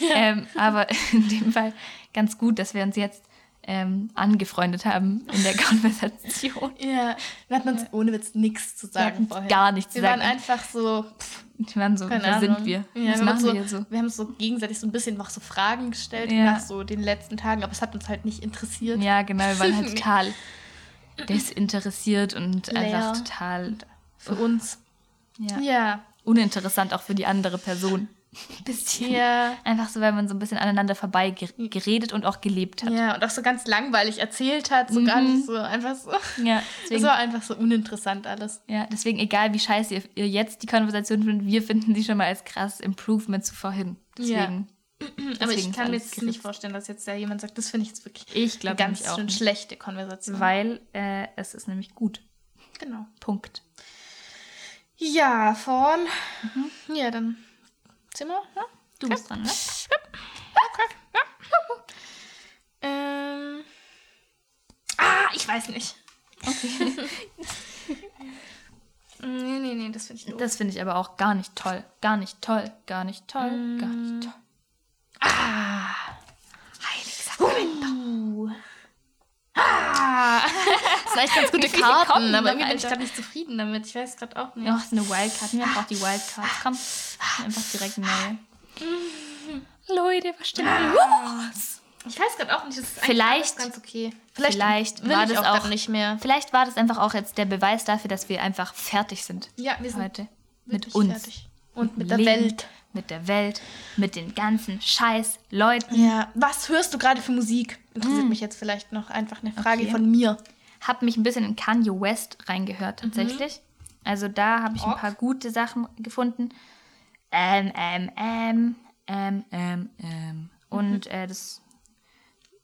Ja. Ähm, aber in dem Fall ganz gut, dass wir uns jetzt ähm, angefreundet haben in der Konversation. Ja, wir hatten uns ohne Witz nichts zu sagen vorher. Gar nichts zu sagen. Wir waren einfach so. Pff, die waren so, wer sind wir? Ja, wir machen so, wir so? Wir haben so gegenseitig so ein bisschen noch so Fragen gestellt ja. nach so den letzten Tagen, aber es hat uns halt nicht interessiert. Ja, genau, wir waren halt total desinteressiert und Leer. einfach total für uns. Ja. ja. Uninteressant auch für die andere Person. bisschen. Ja. Einfach so, weil man so ein bisschen aneinander vorbei geredet und auch gelebt hat. Ja, und auch so ganz langweilig erzählt hat, so mhm. gar nicht so einfach so. Ja, deswegen, das war einfach so uninteressant alles. Ja, deswegen egal wie scheiße ihr, ihr jetzt die Konversation findet, wir finden sie schon mal als krasses Improvement zu vorhin. Deswegen. Ja. Aber ich kann mir jetzt nicht vorstellen, dass jetzt ja jemand sagt, das finde ich jetzt wirklich ich eine ganz schön schlechte Konversation. Weil äh, es ist nämlich gut. Genau. Punkt. Ja, von. Mhm. Ja, dann Zimmer? Ja? Du okay. bist dran, ne? Okay. Ähm. Ah, ich weiß nicht. Okay. nee, nee, nee, das finde ich doof. Das finde ich aber auch gar nicht toll. Gar nicht toll. Gar nicht toll. Mm. Gar nicht toll. Ah. Heilig Sakramento. Uh. Ah. Echt ganz gute Karten, kommen, aber irgendwie bin ich gerade nicht zufrieden damit. Ich weiß gerade auch nicht. Ach, ist eine Wildcard. Mir braucht die Wildcards. Komm, einfach direkt neu. Leute, was stimmt ah. los? Ich weiß gerade auch nicht, das ist vielleicht, ganz okay. Vielleicht, vielleicht war das auch, auch, nicht mehr. Vielleicht war das einfach auch jetzt der Beweis dafür, dass wir einfach fertig sind. Ja, wir sind heute mit uns fertig. und mit, mit der Welt, mit der Welt, mit den ganzen Scheiß Leuten. Ja, was hörst du gerade für Musik? Interessiert hm. mich jetzt vielleicht noch einfach eine Frage okay. von mir. Hab mich ein bisschen in Kanye West reingehört tatsächlich. Mhm. Also da habe ich ein paar gute Sachen gefunden. Ähm, ähm, ähm, ähm, ähm, ähm. Und mhm. äh, das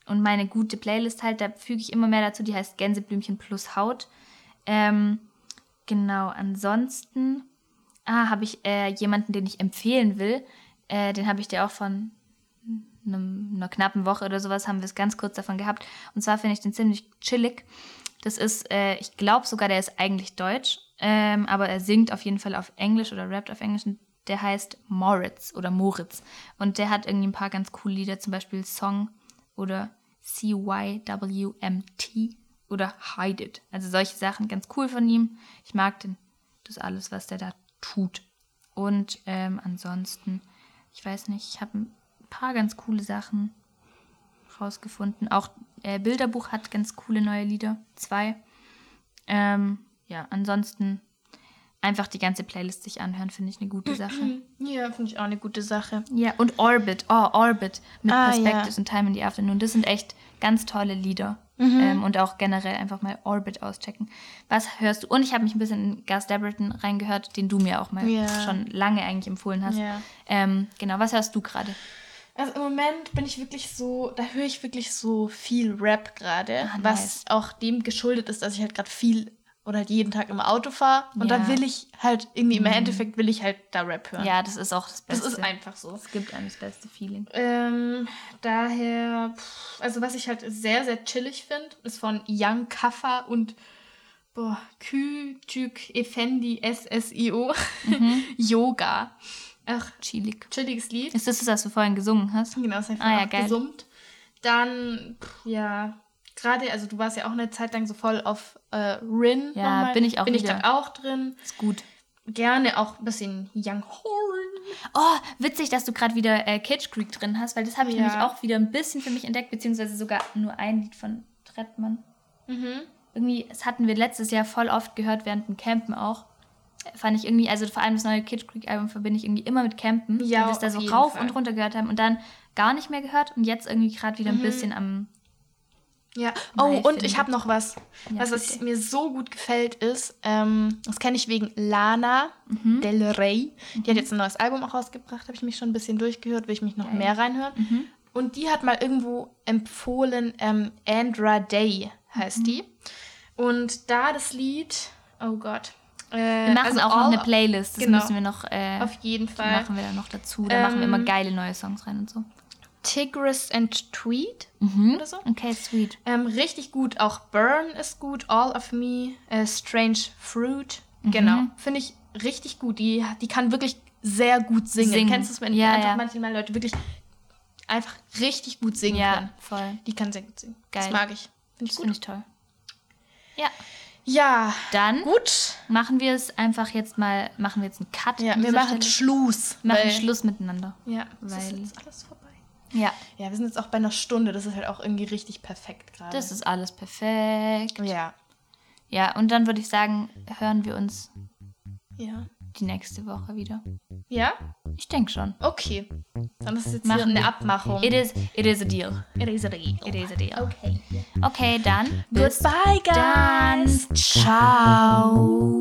und meine gute Playlist halt, da füge ich immer mehr dazu, die heißt Gänseblümchen plus Haut. Ähm, genau, ansonsten ah, habe ich äh, jemanden, den ich empfehlen will. Äh, den habe ich dir auch von einem, einer knappen Woche oder sowas, haben wir es ganz kurz davon gehabt. Und zwar finde ich den ziemlich chillig. Das ist, äh, ich glaube sogar, der ist eigentlich deutsch, ähm, aber er singt auf jeden Fall auf Englisch oder rappt auf Englisch. Der heißt Moritz oder Moritz. Und der hat irgendwie ein paar ganz coole Lieder, zum Beispiel Song oder CYWMT oder Hide It. Also solche Sachen ganz cool von ihm. Ich mag den, das alles, was der da tut. Und ähm, ansonsten, ich weiß nicht, ich habe ein paar ganz coole Sachen rausgefunden. Auch äh, Bilderbuch hat ganz coole neue Lieder. Zwei. Ähm, ja, ansonsten einfach die ganze Playlist sich anhören, finde ich eine gute Sache. Ja, finde ich auch eine gute Sache. Ja, und Orbit, oh, Orbit mit ah, Perspectives ja. und Time in the Afternoon. Das sind echt ganz tolle Lieder. Mhm. Ähm, und auch generell einfach mal Orbit auschecken. Was hörst du? Und ich habe mich ein bisschen in Gus Debberton reingehört, den du mir auch mal ja. schon lange eigentlich empfohlen hast. Ja. Ähm, genau, was hörst du gerade? Also im Moment bin ich wirklich so, da höre ich wirklich so viel Rap gerade, ah, nice. was auch dem geschuldet ist, dass ich halt gerade viel oder halt jeden Tag im Auto fahre. Und Ja. dann will ich halt irgendwie im Endeffekt will ich halt da Rap hören. Ja, das ist auch das das Beste. ist einfach so. Es gibt einem das beste Feeling. Ähm, daher, pff, also was ich halt sehr, sehr chillig finde, ist von Young Kaffa und boah, Küçük Efendi SSIO Yoga. Ach, Chillig. chilliges Lied. Ist das das, was du vorhin gesungen hast? Genau, das habe ich Ah, ja, geil. gesummt. Dann, ja, gerade, also du warst ja auch eine Zeit lang so voll auf äh, Rin. Ja, nochmal. bin ich auch Bin ich wieder. da auch drin. Ist gut. Gerne auch ein bisschen Young Horn. Oh, witzig, dass du gerade wieder äh, Cage Creek drin hast, weil das habe ich Ja. nämlich auch wieder ein bisschen für mich entdeckt, beziehungsweise sogar nur ein Lied von Trettmann. Mhm. Irgendwie, das hatten wir letztes Jahr voll oft gehört, während dem Campen auch. Fand ich irgendwie, also vor allem das neue Kitsch Creek Album verbinde ich irgendwie immer mit Campen, Ja, weil wir es da so rauf Fall. und runter gehört haben und dann gar nicht mehr gehört und jetzt irgendwie gerade wieder ein Mhm. bisschen am. Ja. Oh, Mal und ich habe noch was. Ja, was, bitte. mir so gut gefällt, ist, ähm, das kenne ich wegen Lana Mhm. Del Rey. Die hat jetzt ein neues Album auch rausgebracht, habe ich mich schon ein bisschen durchgehört, will ich mich noch Geil. mehr reinhören. Mhm. Und die hat mal irgendwo empfohlen, ähm, Andra Day heißt Mhm. die. Und da das Lied, oh Gott. Äh, Wir machen also auch noch eine Playlist, das genau. müssen wir noch. Äh, Auf jeden Fall. machen wir dann noch dazu. Da machen wir immer Ähm, geile neue Songs rein und so. Tigris and Tweed Mhm. oder so. Okay, sweet. Ähm, richtig gut. Auch Burn ist gut. All of Me. Äh, Strange Fruit. Mhm. Genau. Finde ich richtig gut. Die, die kann wirklich sehr gut singen. Singen. Kennst du es, wenn Ja, einfach ja. manchmal Leute wirklich einfach richtig gut singen Ja, können? voll. Die kann sehr gut singen. Geil. Das mag ich. Finde ich Das gut. finde ich toll. Ja, Ja, dann gut. machen wir es einfach jetzt mal, machen wir jetzt einen Cut. Ja, wir machen Stelle. Schluss. Wir machen weil- Schluss miteinander. Ja, das ist weil- jetzt alles vorbei. Ja, Ja, wir sind jetzt auch bei einer Stunde. Das ist halt auch irgendwie richtig perfekt gerade. das ist alles perfekt. Ja. Ja, und dann würde ich sagen, hören wir uns Ja. Die nächste Woche wieder. Ja? Ich denke schon. Okay. Dann ist es jetzt Machen hier eine. Abmachung. It is, it is a deal. It is a deal. It is a deal. Okay. Okay, dann. bis Goodbye, guys. Dann. Ciao.